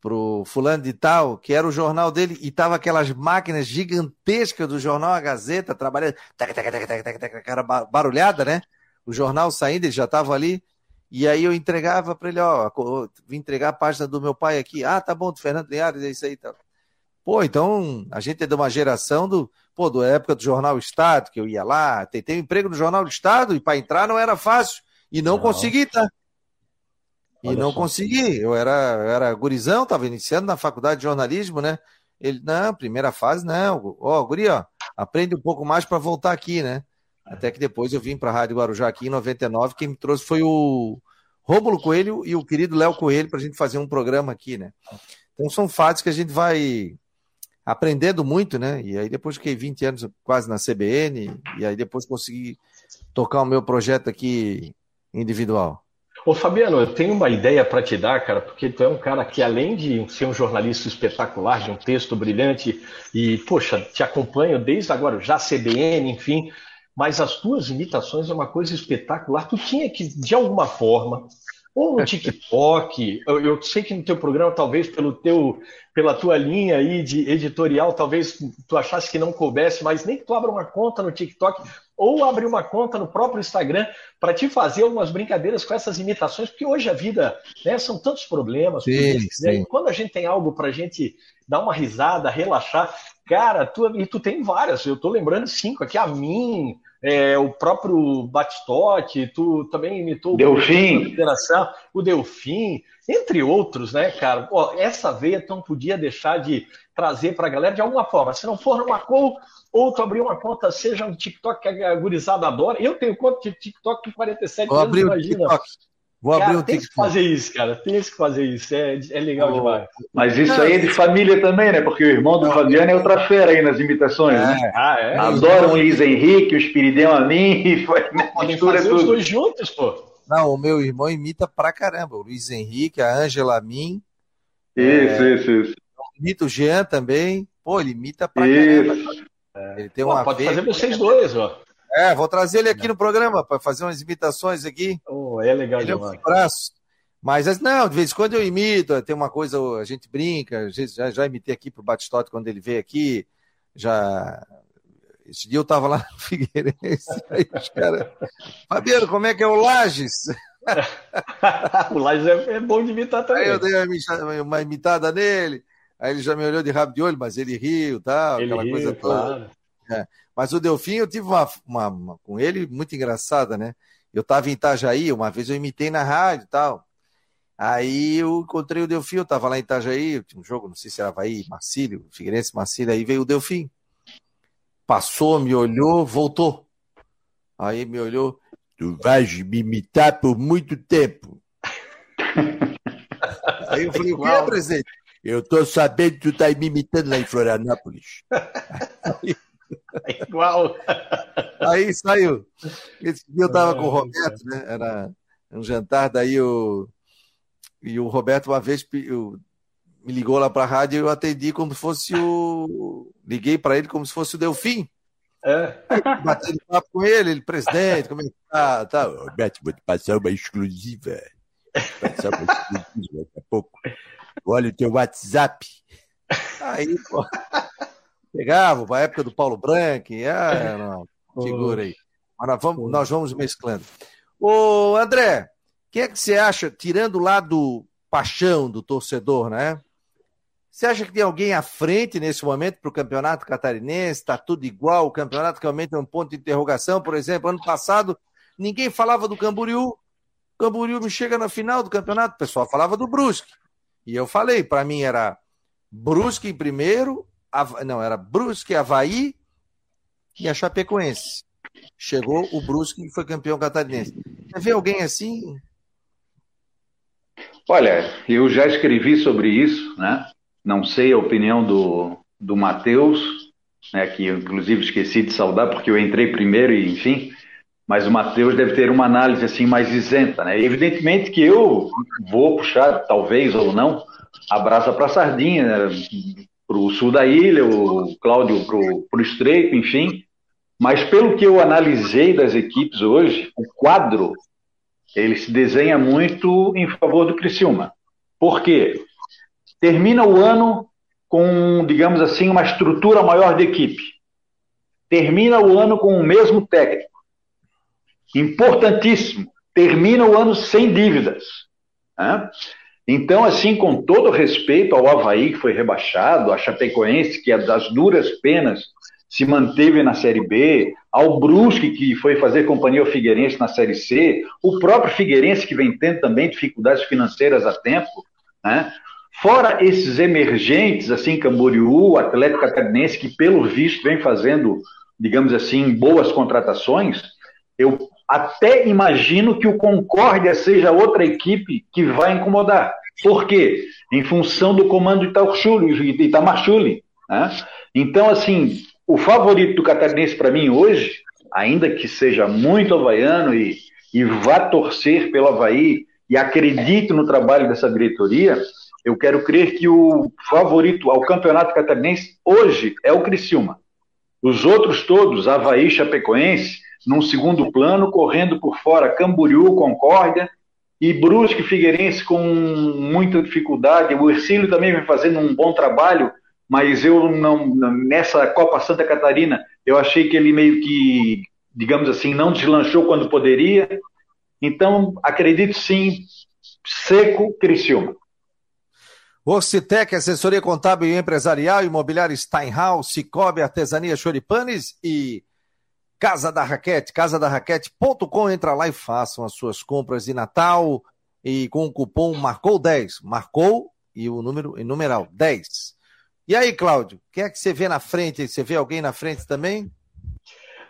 pro fulano de tal, que era o jornal dele, e tava aquelas máquinas gigantescas do jornal A Gazeta, trabalhando, cara barulhada, né? O jornal saindo, ele já estava ali, e aí eu entregava para ele, ó, vim entregar a página do meu pai aqui. Ah, tá bom, do Fernando Linhares, é isso aí. Tá. Pô, então a gente é de uma geração do, pô, da época do Jornal Estado, que eu ia lá, tentei um emprego no Jornal do Estado e para entrar não era fácil. E não, não. consegui, tá? E Olha não só. consegui. Eu era, eu era gurizão, tava iniciando na faculdade de jornalismo, né? Ele, não, primeira fase, não. Ó, guri, ó, aprende um pouco mais para voltar aqui, né? Até que depois eu vim para a Rádio Guarujá aqui em 99, quem me trouxe foi o Rômulo Coelho e o querido Léo Coelho para a gente fazer um programa aqui, né? Então são fatos que a gente vai aprendendo muito, né? E aí depois fiquei 20 anos quase na CBN, e aí depois consegui tocar o meu projeto aqui individual. Ô Fabiano, eu tenho uma ideia para te dar, cara, porque tu é um cara que, além de ser um jornalista espetacular, de um texto brilhante, e, poxa, te acompanho desde agora, já CBN, enfim, mas as tuas imitações é uma coisa espetacular. Tu tinha que, de alguma forma, ou no TikTok, eu, eu, sei que no teu programa, talvez pelo teu, pela tua linha aí de editorial, talvez tu achasse que não coubesse, mas nem que tu abra uma conta no TikTok ou abrir uma conta no próprio Instagram para te fazer algumas brincadeiras com essas imitações, porque hoje a vida né, são tantos problemas. Sim, né? E quando a gente tem algo para a gente dar uma risada, relaxar, cara, tu, e tu tem várias, eu estou lembrando cinco aqui, a mim, é, o próprio Batistote, tu também imitou Delfim. o Delfim, entre outros, né, cara? Pô, essa veia tu não podia deixar de trazer para a galera de alguma forma. Se não for numa call, ou tu abrir uma conta, seja um TikTok que a gurizada adora. Eu tenho conta de TikTok com 47 Vou anos, imagina. TikTok. Vou cara, abrir um tem TikTok. que fazer isso, cara. Tem que fazer isso. É, é legal oh, demais. Mas isso aí é de família também, né? Porque o irmão do Fabiano é outra fera aí nas imitações, é. né? Ah, é? Adoram o Luiz Henrique, o Espiridão a mim, e foi mistura tudo. os dois juntos, pô. Não, o meu irmão imita pra caramba. O Luiz Henrique, a Ângela a mim. Isso, é... isso, isso. Imita o Jean também. Pô, ele imita pra isso. caramba. Ele tem uma Pô, pode fazer vocês dois, ó. É, vou trazer ele aqui no programa para fazer umas imitações aqui. Oh, é legal ele demais. É um braço. Mas não, de vez em quando eu imito, tem uma coisa, a gente brinca, já, já imitei aqui pro Batistote quando ele veio aqui, já. Esse dia eu tava lá no Figueirense, aí os caras. Fabiano, como é que é o Lages? o Lages é, é, bom de imitar também. Aí eu dei uma, uma imitada nele, aí ele já me olhou de rabo de olho, mas ele riu tal, ele aquela riu, coisa claro. É. Mas o Delfim, eu tive uma, uma, uma, com ele muito engraçada, né? Eu estava em Itajaí, uma vez eu imitei na rádio e tal. Aí eu encontrei o Delfim, eu estava lá em Itajaí, tinha um jogo, não sei se era Havaí, Marcílio, Figueirense, Marcílio, aí veio o Delfim. Passou, me olhou, voltou. Aí me olhou, tu vais me imitar por muito tempo. aí eu falei, o que é, presidente? Eu tô sabendo que tu tá me imitando lá em Florianópolis. É igual. Aí saiu. Esse dia eu tava com o Roberto, né? Era um jantar, daí o. E o Roberto, uma vez, eu, me ligou lá para a rádio e eu atendi como se fosse o. Liguei para ele como se fosse o Delfim. É. Batendo papo com ele, ele, presidente, como é que tá? tá. Roberto, vou te passar uma exclusiva. Vou passar uma exclusiva daqui a pouco. Olha o teu WhatsApp. Aí, pô. Pegava, a época do Paulo Branco, ah, não, figura aí. Mas nós vamos, nós vamos mesclando. Ô, André, o que é que você acha, tirando o lado paixão do torcedor, né? Você acha que tem alguém à frente nesse momento para o campeonato catarinense? Está tudo igual? O campeonato realmente é um ponto de interrogação. Por exemplo, ano passado, ninguém falava do Camboriú. O Camboriú me chega na final do campeonato, o pessoal falava do Brusque. E eu falei, para mim era Brusque em primeiro, não, era Brusque, Havaí e a Chapecoense. Chegou o Brusque e foi campeão catarinense. Quer ver alguém assim? Olha, eu já escrevi sobre isso, né? Não sei a opinião do, do Matheus, né, que eu inclusive esqueci de saudar porque eu entrei primeiro e enfim, mas o Matheus deve ter uma análise assim mais isenta, né? Evidentemente que eu vou puxar, talvez ou não, a brasa para sardinha, né? Para o sul da ilha, o Cláudio para o estreito, enfim. Mas pelo que eu analisei das equipes hoje, o quadro ele se desenha muito em favor do Criciúma. Por quê? Termina o ano com, digamos assim, uma estrutura maior de equipe. Termina o ano com o mesmo técnico. Importantíssimo. Termina o ano sem dívidas. Né? Então, assim, com todo respeito ao Havaí, que foi rebaixado, a Chapecoense, que é das duras penas, se manteve na Série B, ao Brusque, que foi fazer companhia ao Figueirense na Série C, o próprio Figueirense, que vem tendo também dificuldades financeiras há tempo, né? Fora esses emergentes, assim, Camboriú, Atlético Catarinense, que pelo visto vem fazendo, digamos assim, boas contratações, eu até imagino que o Concórdia seja outra equipe que vai incomodar. Por quê? Em função do comando Itamachule, Né? Então, assim, o favorito do catarinense para mim hoje, ainda que seja muito havaiano e, e vá torcer pelo Havaí e acredito no trabalho dessa diretoria, eu quero crer que o favorito ao campeonato catarinense hoje é o Criciúma. Os outros todos, Havaí, Chapecoense, num segundo plano, correndo por fora Camboriú, Concórdia e Brusque Figueirense com muita dificuldade. O Ercílio também vem fazendo um bom trabalho, mas eu não nessa Copa Santa Catarina eu achei que ele meio que, digamos assim, não deslanchou quando poderia. Então, acredito sim, seco Criciúma. Orcitec, assessoria contábil e empresarial, imobiliário Steinhaus, Cicobi, artesania Choripanes e Casa da Raquete, casadarraquete.com, entra lá e façam as suas compras de Natal e com o cupom marcou 10, marcou e o número em numeral 10. E aí, Cláudio, o que é que você vê na frente? Você vê alguém na frente também?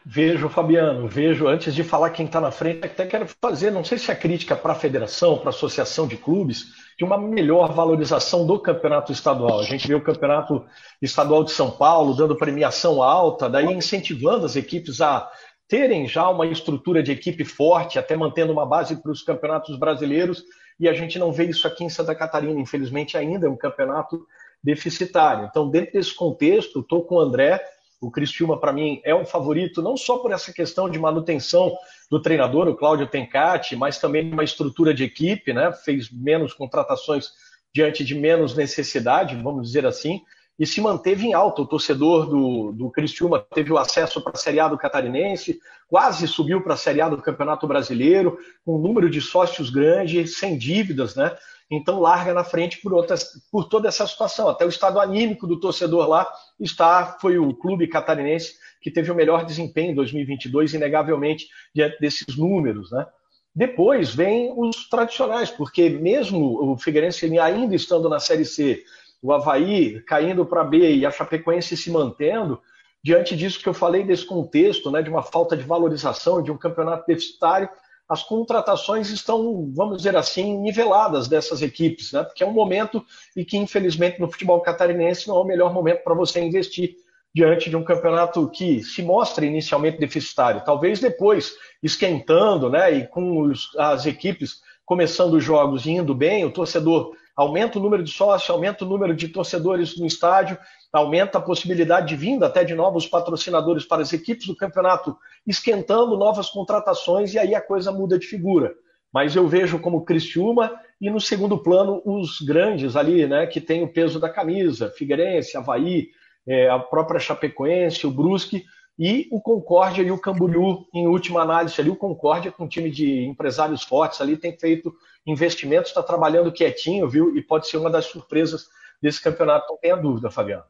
Vejo, Fabiano, vejo. Antes de falar quem está na frente, até quero fazer, não sei se é crítica para a federação, para a associação de clubes, de uma melhor valorização do campeonato estadual. A gente vê o campeonato estadual de São Paulo dando premiação alta, daí incentivando as equipes a terem já uma estrutura de equipe forte, até mantendo uma base para os campeonatos brasileiros, e a gente não vê isso aqui em Santa Catarina, infelizmente ainda é um campeonato deficitário. Então, dentro desse contexto, estou com o André o Cristiúma, para mim, é um favorito, não só por essa questão de manutenção do treinador, o Cláudio Tencati, mas também uma estrutura de equipe, né? Fez menos contratações diante de menos necessidade, vamos dizer assim, e se manteve em alta. O torcedor do, do Cristiúma teve o acesso para a Série A do Catarinense, quase subiu para a Série A do Campeonato Brasileiro, com um número de sócios grande, sem dívidas, né? Então larga na frente por, outras, por toda essa situação. Até o estado anímico do torcedor lá está, foi o clube catarinense que teve o melhor desempenho em 2022, inegavelmente, diante desses números. Né? Depois vem os tradicionais, porque mesmo o Figueirense ainda estando na Série C, o Havaí caindo para B e a Chapecoense se mantendo, diante disso que eu falei desse contexto, né, de uma falta de valorização, de um campeonato deficitário, as contratações estão, vamos dizer assim, niveladas dessas equipes, né? porque é um momento e que, infelizmente, no futebol catarinense não é o melhor momento para você investir diante de um campeonato que se mostra inicialmente deficitário. Talvez depois, esquentando, né, e com os, as equipes começando os jogos e indo bem, o torcedor aumenta o número de sócios, aumenta o número de torcedores no estádio, aumenta a possibilidade de vinda até de novos patrocinadores para as equipes do campeonato, esquentando novas contratações e aí a coisa muda de figura. Mas eu vejo como Criciúma e no segundo plano os grandes ali, né, que tem o peso da camisa, Figueirense, Havaí, é, a própria Chapecoense, o Brusque e o Concórdia e o Camboriú, em última análise ali, o Concórdia com um time de empresários fortes ali, tem feito investimentos, está trabalhando quietinho, viu? E pode ser uma das surpresas desse campeonato, não tenha dúvida, Fabiano.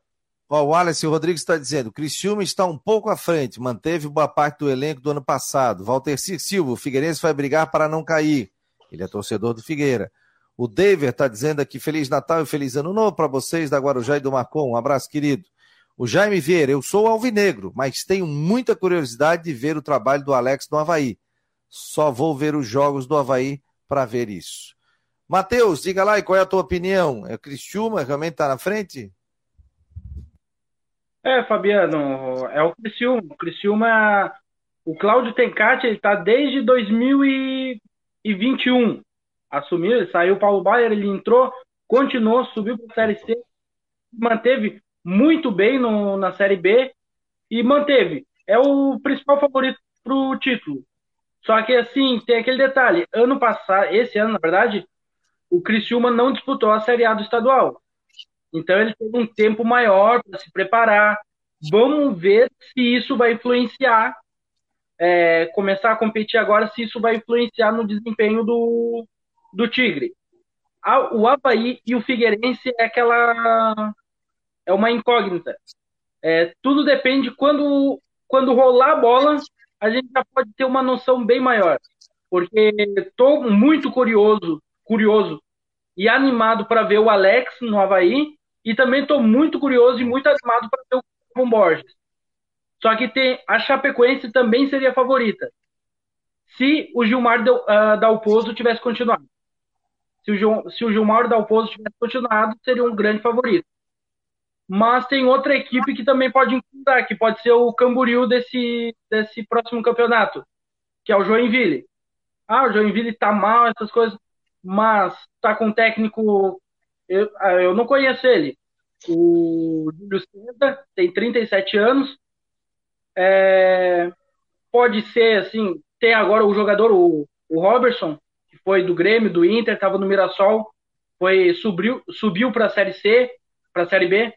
O Wallace Rodrigues está dizendo: Criciúma está um pouco à frente, manteve boa parte do elenco do ano passado. Walter Silva, o Figueirense vai brigar para não cair. Ele é torcedor do Figueira. O David está dizendo aqui: Feliz Natal e Feliz Ano Novo para vocês da Guarujá e do Marcon. Um abraço, querido. O Jaime Vieira, eu sou alvinegro, mas tenho muita curiosidade de ver o trabalho do Alex no Havaí. Só vou ver os jogos do Havaí para ver isso. Matheus, diga lá e qual é a tua opinião? É o Cristiúma realmente está na frente? É, Fabiano, é o Criciúma. O Criciúma, o Cláudio Tencati, ele está desde 2021. Assumiu, ele saiu o Paulo Baier, ele entrou, continuou, subiu para a Série C, manteve muito bem no, na Série B e manteve. É o principal favorito para o título. Só que assim, tem aquele detalhe. Ano passado, esse ano, na verdade, o Criciúma não disputou a Série A do estadual. Então ele teve um tempo maior para se preparar. Vamos ver se isso vai influenciar. É, começar a competir agora, se isso vai influenciar no desempenho do, do Tigre. O Havaí e o Figueirense é aquela. É uma incógnita. É, tudo depende quando, quando rolar a bola, a gente já pode ter uma noção bem maior. Porque estou muito curioso, curioso e animado para ver o Alex no Havaí e também estou muito curioso e muito animado para ver o Clebon Borges. Só que tem a Chapecoense também seria a favorita. Se o Gilmar uh, Dalpozo tivesse continuado. Se o, se o Gilmar Dalpozo tivesse continuado, seria um grande favorito. mas tem outra equipe que também pode incomodar, que pode ser o Camboriú desse, desse próximo campeonato, que é o Joinville. Ah, o Joinville tá mal, essas coisas, mas tá com um técnico. Eu, ah, eu não conheço ele. O Júlio César tem 37 anos. É, pode ser, assim, tem agora o jogador, o, o Robertson, que foi do Grêmio, do Inter, estava no Mirassol, foi subiu, subiu para a Série C, para a Série B.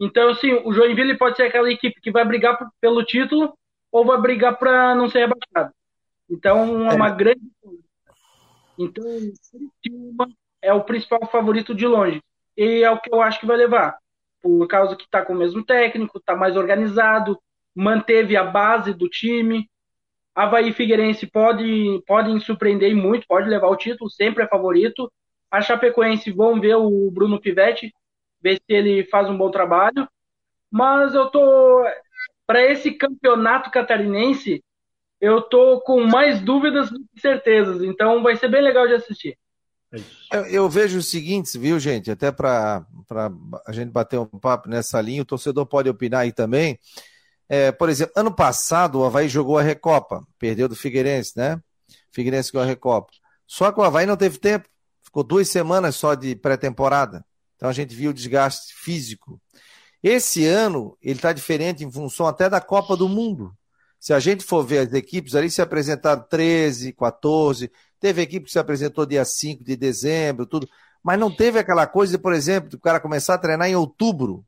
Então, assim, o Joinville pode ser aquela equipe que vai brigar pelo título ou vai brigar para não ser rebaixado. Então, é uma é. grande. Então, Curitiba é o principal favorito de longe. E é o que eu acho que vai levar. Por causa que está com o mesmo técnico, está mais organizado, manteve a base do time. Havaí e Figueirense pode, podem surpreender muito, pode levar o título, sempre é favorito. A Chapecoense, vão ver o Bruno Pivetti, ver se ele faz um bom trabalho. Mas eu tô para esse campeonato catarinense, eu tô com mais dúvidas do que certezas. Então vai ser bem legal de assistir. Eu, eu vejo o seguinte, viu, gente? Até para a gente bater um papo nessa linha, o torcedor pode opinar aí também. É, por exemplo, ano passado o Havaí jogou a Recopa, perdeu do Figueirense, né? Figueirense ganhou a Recopa. Só que o Havaí não teve tempo, ficou duas semanas só de pré-temporada. Então a gente viu o desgaste físico. Esse ano ele está diferente em função até da Copa do Mundo. Se a gente for ver as equipes ali, se apresentaram 13, 14, teve equipe que se apresentou dia 5 de dezembro, tudo, mas não teve aquela coisa de, por exemplo, o cara começar a treinar em outubro,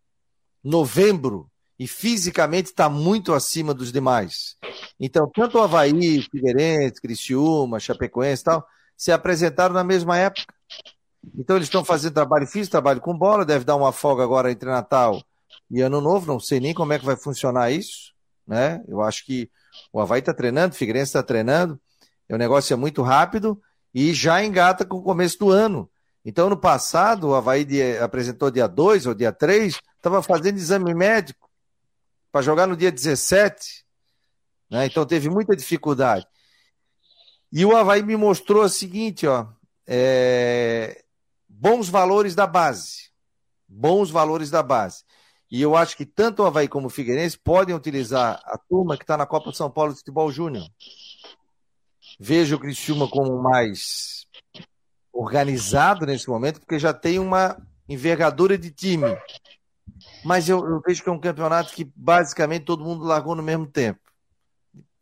novembro, e fisicamente está muito acima dos demais. Então, tanto o Havaí, Figueirense, Criciúma, Chapecoense e tal, se apresentaram na mesma época. Então eles estão fazendo trabalho físico, trabalho com bola, deve dar uma folga agora entre Natal e Ano Novo, não sei nem como é que vai funcionar isso, né? Eu acho que o Havaí está treinando, o Figueirense está treinando, o negócio é muito rápido e já engata com o começo do ano. Então, no passado, o Havaí apresentou dia 2 ou dia 3, estava fazendo exame médico para jogar no dia 17, né? Então teve muita dificuldade. E o Havaí me mostrou o seguinte, ó, é, bons valores da base. Bons valores da base. E eu acho que tanto o Havaí como o Figueirense podem utilizar a turma que está na Copa São Paulo de Futebol Júnior. Vejo o Criciúma como mais organizado nesse momento, porque já tem uma envergadura de time. Mas eu, eu vejo que é um campeonato que basicamente todo mundo largou no mesmo tempo.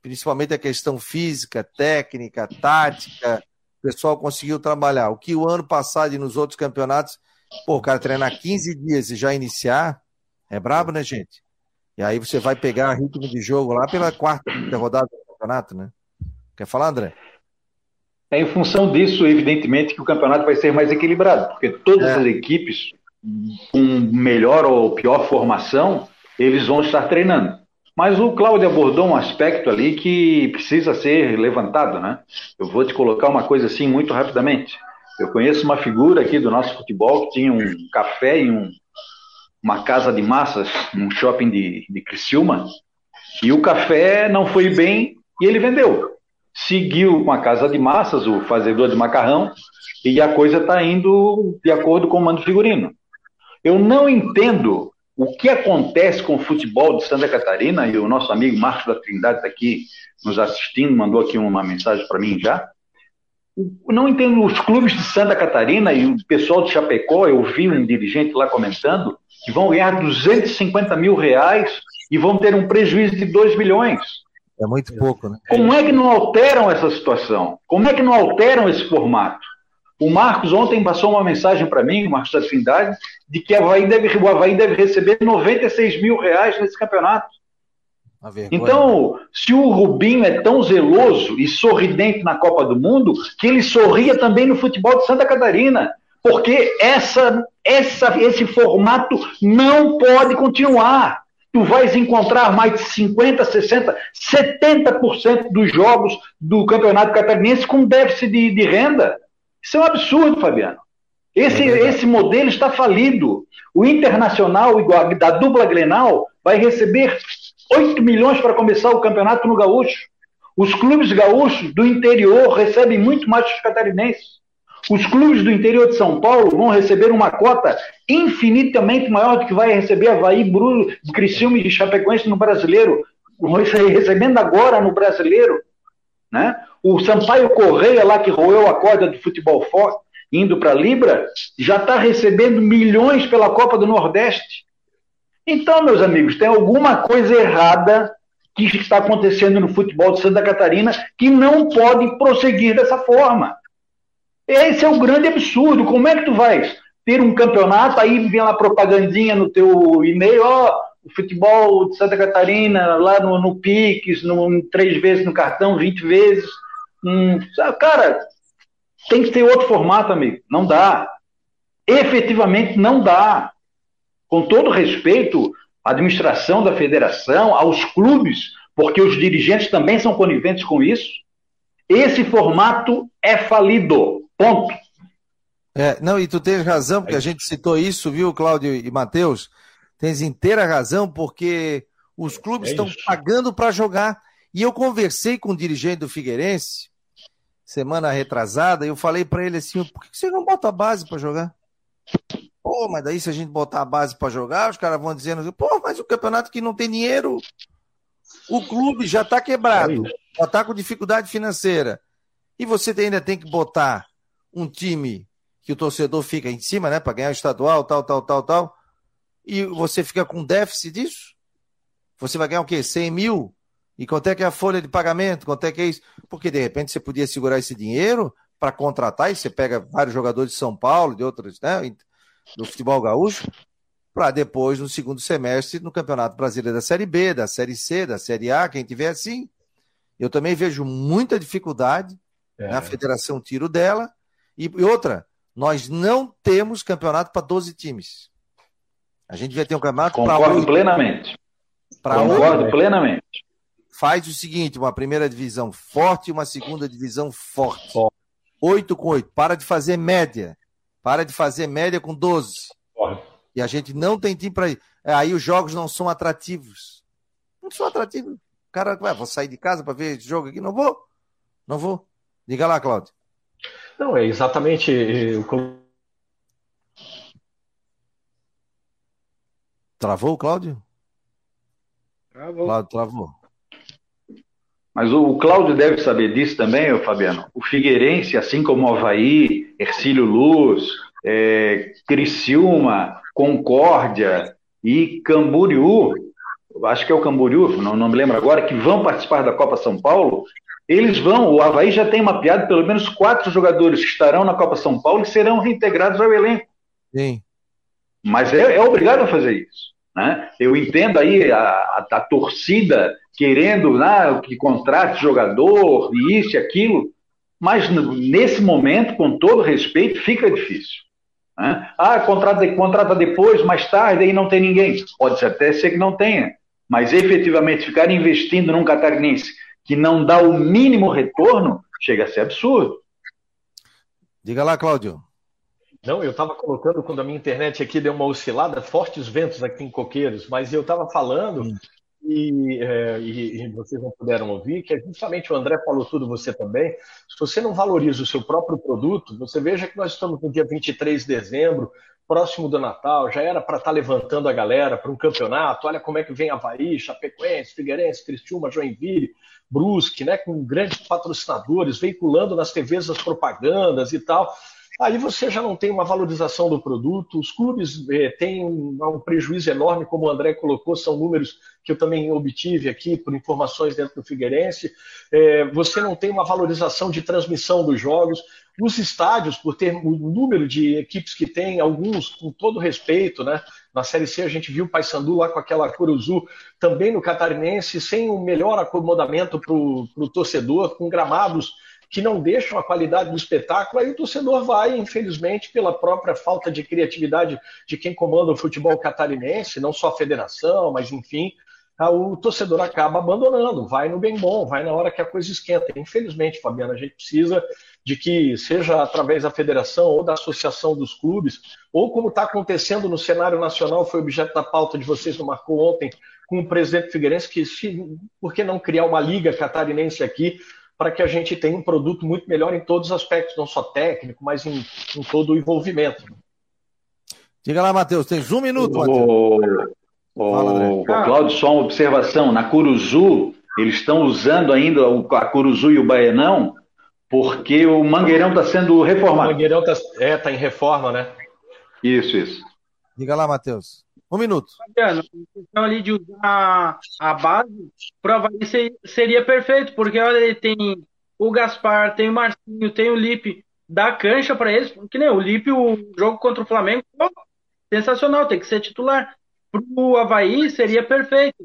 Principalmente a questão física, técnica, tática, o pessoal conseguiu trabalhar. O que o ano passado e nos outros campeonatos, pô, o cara treinar 15 dias e já iniciar, é brabo, né, gente? E aí você vai pegar ritmo de jogo lá pela quarta rodada do campeonato, né? Quer falar, André? É em função disso, evidentemente, que o campeonato vai ser mais equilibrado, porque todas é. as equipes com melhor ou pior formação, eles vão estar treinando. Mas o Cláudio abordou um aspecto ali que precisa ser levantado, né? Eu vou te colocar uma coisa assim muito rapidamente. Eu conheço uma figura aqui do nosso futebol que tinha um café em um, uma casa de massas num shopping de, de Criciúma e o café não foi bem e ele vendeu. Seguiu com a casa de massas, o fazedor de macarrão, e a coisa está indo de acordo com o mando figurino. Eu não entendo o que acontece com o futebol de Santa Catarina, e o nosso amigo Marcos da Trindade está aqui nos assistindo, mandou aqui uma mensagem para mim já. Não entendo os clubes de Santa Catarina e o pessoal de Chapecó, eu vi um dirigente lá comentando, que vão ganhar 250 mil reais e vão ter um prejuízo de 2 milhões. É muito pouco, né? Como é que não alteram essa situação? Como é que não alteram esse formato? O Marcos ontem passou uma mensagem para mim, o Marcos da Trindade, de que o Havaí, deve, o Havaí deve receber 96 mil reais nesse campeonato. Então, se o Rubinho é tão zeloso e sorridente na Copa do Mundo, que ele sorria também no futebol de Santa Catarina, porque essa, essa, esse formato não pode continuar. Tu vais encontrar mais de 50, 60, 70% dos jogos do Campeonato Catarinense com déficit de, de renda. Isso é um absurdo, Fabiano. Esse, é esse modelo está falido. O Internacional, igual da dupla Grenal, vai receber 8 milhões para começar o campeonato no Gaúcho. Os clubes gaúchos do interior recebem muito mais que os catarinenses. Os clubes do interior de São Paulo vão receber uma cota infinitamente maior do que vai receber Havaí, Bruno, Criciúma e Chapecoense no brasileiro, recebendo agora no brasileiro. Né? O Sampaio Correia, lá que roeu a corda do futebol forte, indo para Libra, já está recebendo milhões pela Copa do Nordeste. Então, meus amigos, tem alguma coisa errada que está acontecendo no futebol de Santa Catarina que não pode prosseguir dessa forma. Esse é o grande absurdo. Como é que tu vais ter um campeonato, aí vem lá propagandinha no teu e-mail, ó, o futebol de Santa Catarina, lá no, no Pix, no, três vezes no cartão, 20 vezes. Hum, cara, tem que ter outro formato, amigo. Não dá. Efetivamente não dá. Com todo respeito à administração da federação, aos clubes, porque os dirigentes também são coniventes com isso, esse formato é falido. Ponto. É, não, e tu tens razão, porque a gente citou isso, viu, Cláudio e Matheus? Tens inteira razão, porque os clubes é estão pagando para jogar. E eu conversei com o dirigente do Figueirense, semana retrasada, e eu falei para ele assim: por que você não bota a base para jogar? Pô, mas daí se a gente botar a base para jogar, os caras vão dizendo: pô, mas o campeonato que não tem dinheiro, o clube já está quebrado, já está com dificuldade financeira. E você ainda tem que botar um time que o torcedor fica em cima, né, para ganhar o estadual, tal, tal, tal, tal, e você fica com déficit disso? Você vai ganhar o quê? 100 mil? E quanto é que é a folha de pagamento? Quanto é que é isso? Porque de repente você podia segurar esse dinheiro para contratar, e você pega vários jogadores de São Paulo, de outros, né, do futebol gaúcho, para depois, no segundo semestre, no Campeonato Brasileiro da Série B, da Série C, da Série A, quem tiver assim. Eu também vejo muita dificuldade é. na federação tiro dela. E, e outra, nós não temos campeonato para 12 times. A gente vai ter um campeonato para Concordo plenamente. Pra Concordo plenamente. Faz o seguinte: uma primeira divisão forte e uma segunda divisão forte. Oito com oito. Para de fazer média. Para de fazer média com 12. E a gente não tem time para ir. É, aí os jogos não são atrativos. Não são atrativos. Cara, ué, vou sair de casa para ver esse jogo aqui? Não vou. Não vou. Diga lá, Cláudio. Não, é exatamente. Travou, Cláudio? Travou. Cláudio, travou. Mas o, Cláudio deve saber disso também, Fabiano. O Figueirense, assim como o Havaí, Ercílio Luz, é, Criciúma, Concórdia e Camboriú, acho que é o Camboriú, não, não me lembro agora, que vão participar da Copa São Paulo, eles vão, o Havaí já tem mapeado pelo menos quatro jogadores que estarão na Copa São Paulo e serão reintegrados ao elenco. Sim. Mas é, é obrigado a fazer isso. Né? Eu entendo aí a, a, a torcida querendo né, que contrate jogador, isso e aquilo, mas nesse momento, com todo respeito, fica difícil. Né? Ah, contrata, contrata depois, mais tarde, aí não tem ninguém. Pode até ser que não tenha, mas efetivamente ficar investindo num catarinense que não dá o mínimo retorno, chega a ser absurdo. Diga lá, Cláudio. Não, eu estava colocando, quando a minha internet aqui deu uma oscilada, fortes ventos aqui em Coqueiros, mas eu estava falando, e, é, e, e, vocês não puderam ouvir, que é justamente o André falou tudo, você também. Se você não valoriza o seu próprio produto, você veja que nós estamos no dia 23 de dezembro, próximo do Natal, já era para estar tá levantando a galera para um campeonato. Olha como é que vem Havaí, Chapecoense, Figueirense, Cristiúma, Joinville, Brusque, né, com grandes patrocinadores, veiculando nas TVs as propagandas e tal. Aí você já não tem uma valorização do produto, os clubes eh, têm um, um, prejuízo enorme, como o André colocou, são números que eu também obtive aqui por informações dentro do Figueirense. Eh, você não tem uma valorização de transmissão dos jogos. Os estádios, por ter o número de equipes que tem, alguns com todo respeito, né? Na Série C a gente viu o Paysandu lá com aquela Curuzu, também no Catarinense, sem o um melhor acomodamento para o torcedor, com gramados que não deixam a qualidade do espetáculo, aí o torcedor vai, infelizmente, pela própria falta de criatividade de quem comanda o futebol catarinense, não só a federação, mas enfim, o torcedor acaba abandonando, vai no bem bom, vai na hora que a coisa esquenta. Infelizmente, Fabiana, a gente precisa de que, seja através da federação ou da associação dos clubes, ou como está acontecendo no cenário nacional, foi objeto da pauta de vocês no Marcou ontem, com o presidente Figueirense, que se, por que não criar uma liga catarinense aqui para que a gente tenha um produto muito melhor em todos os aspectos, não só técnico, mas em, em todo o envolvimento. Diga lá, Matheus, tens um minuto, Matheus. O, Cláudio, só uma observação. Na Curuzu, eles estão usando ainda a Curuzu e o Baenão porque o Mangueirão está sendo reformado. O Mangueirão está é, tá em reforma, né? Isso, isso. Diga lá, Matheus. Um minuto. Fabiano, a questão ali de usar a base, para Havaí seria perfeito, porque olha, ele tem o Gaspar, tem o Marcinho, tem o Lipe, dá cancha para eles, que nem o Lipe, o jogo contra o Flamengo, sensacional, tem que ser titular. Para o Havaí seria perfeito.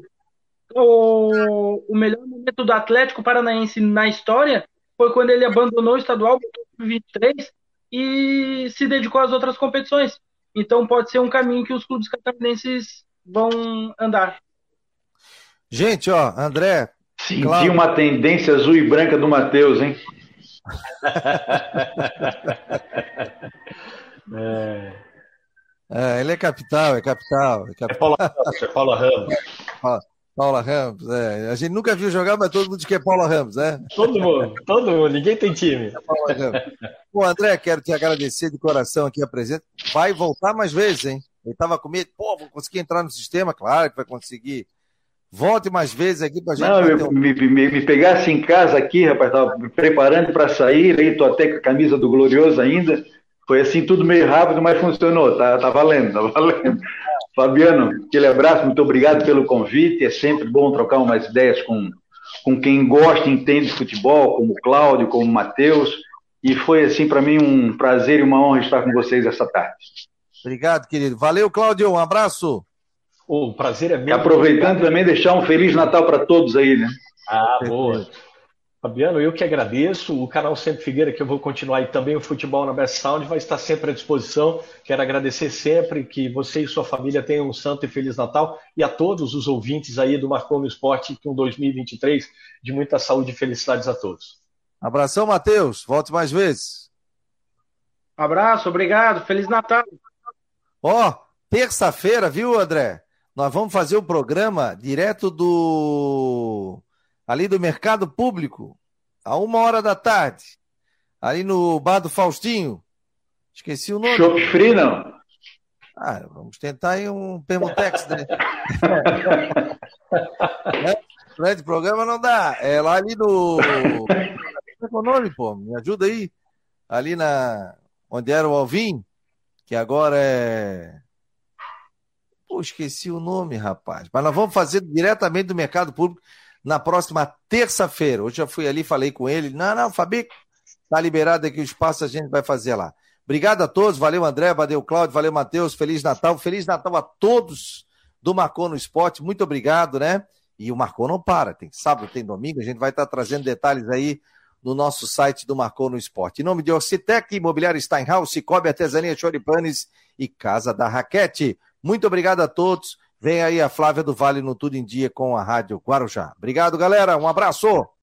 O, o melhor momento do Atlético Paranaense na história foi quando ele abandonou o estadual 23 e se dedicou às outras competições. Então pode ser um caminho que os clubes catarinenses vão andar. Gente, ó, André. Senti claro. uma tendência azul e branca do Matheus, hein? é. é. ele é capital, é capital. É, capital. é Paula Ramos. É Paula Ramos. Paula Ramos, é. A gente nunca viu jogar, mas todo mundo diz que é Paula Ramos, né? Todo mundo, todo mundo, ninguém tem time. É Pô, André, quero te agradecer de coração aqui a presença. Vai voltar mais vezes, hein? Ele tava com medo, pô, vou conseguir entrar no sistema, claro que vai conseguir. Volte mais vezes aqui pra gente. Não, eu, um... me, me, me, pegasse em casa aqui, rapaz, tava me preparando para sair, aí tô até com a camisa do Glorioso ainda. Foi assim, tudo meio rápido, mas funcionou, tá, tá valendo, tá valendo. Fabiano, aquele abraço, muito obrigado pelo convite. É sempre bom trocar umas ideias com, com quem gosta e entende de futebol, como o Cláudio, como o Matheus. E foi, assim, para mim um prazer e uma honra estar com vocês essa tarde. Obrigado, querido. Valeu, Cláudio. Um abraço. O prazer é meu. E aproveitando também, deixar um Feliz Natal para todos aí, né? Ah, boa. Fabiano, eu que agradeço. O canal Sempre Figueira, que eu vou continuar e também o Futebol na Best Sound, vai estar sempre à disposição. Quero agradecer sempre que você e sua família tenham um santo e feliz Natal e a todos os ouvintes aí do Marcou no Esporte com 2023 de muita saúde e felicidades a todos. Abração, Matheus. Volte mais vezes. Abraço, obrigado. Feliz Natal. Ó, oh, terça-feira, viu, André? Nós vamos fazer o programa direto do ali do Mercado Público, a uma hora da tarde, ali no bar do Faustinho. Esqueci o nome. Chopp Free, não? Ah, vamos tentar aí um Permutex, né? é, de programa não dá. É lá ali no. Como é o nome, pô? Me ajuda aí. Ali na. Onde era o Alvin, que agora é. Pô, esqueci o nome, rapaz. Mas nós vamos fazer diretamente do mercado público na próxima terça-feira. Hoje já fui ali, falei com ele. Não, não, Fabi, tá liberado aqui o espaço, a gente vai fazer lá. Obrigado a todos, valeu André, valeu Cláudio, valeu Matheus, Feliz Natal, Feliz Natal a todos do Marcou no Esporte, muito obrigado, né? E o Marcou não para, tem sábado, tem domingo, a gente vai estar trazendo detalhes aí no nosso site do Marcou no Esporte. Em nome de Orcitec, Imobiliário Steinhaus, Cicobi, Artesania Choripanes e Casa da Raquete. Muito obrigado a todos. Vem aí a Flávia do Vale no Tudo em Dia com a Rádio Guarujá. Obrigado, galera. Um abraço.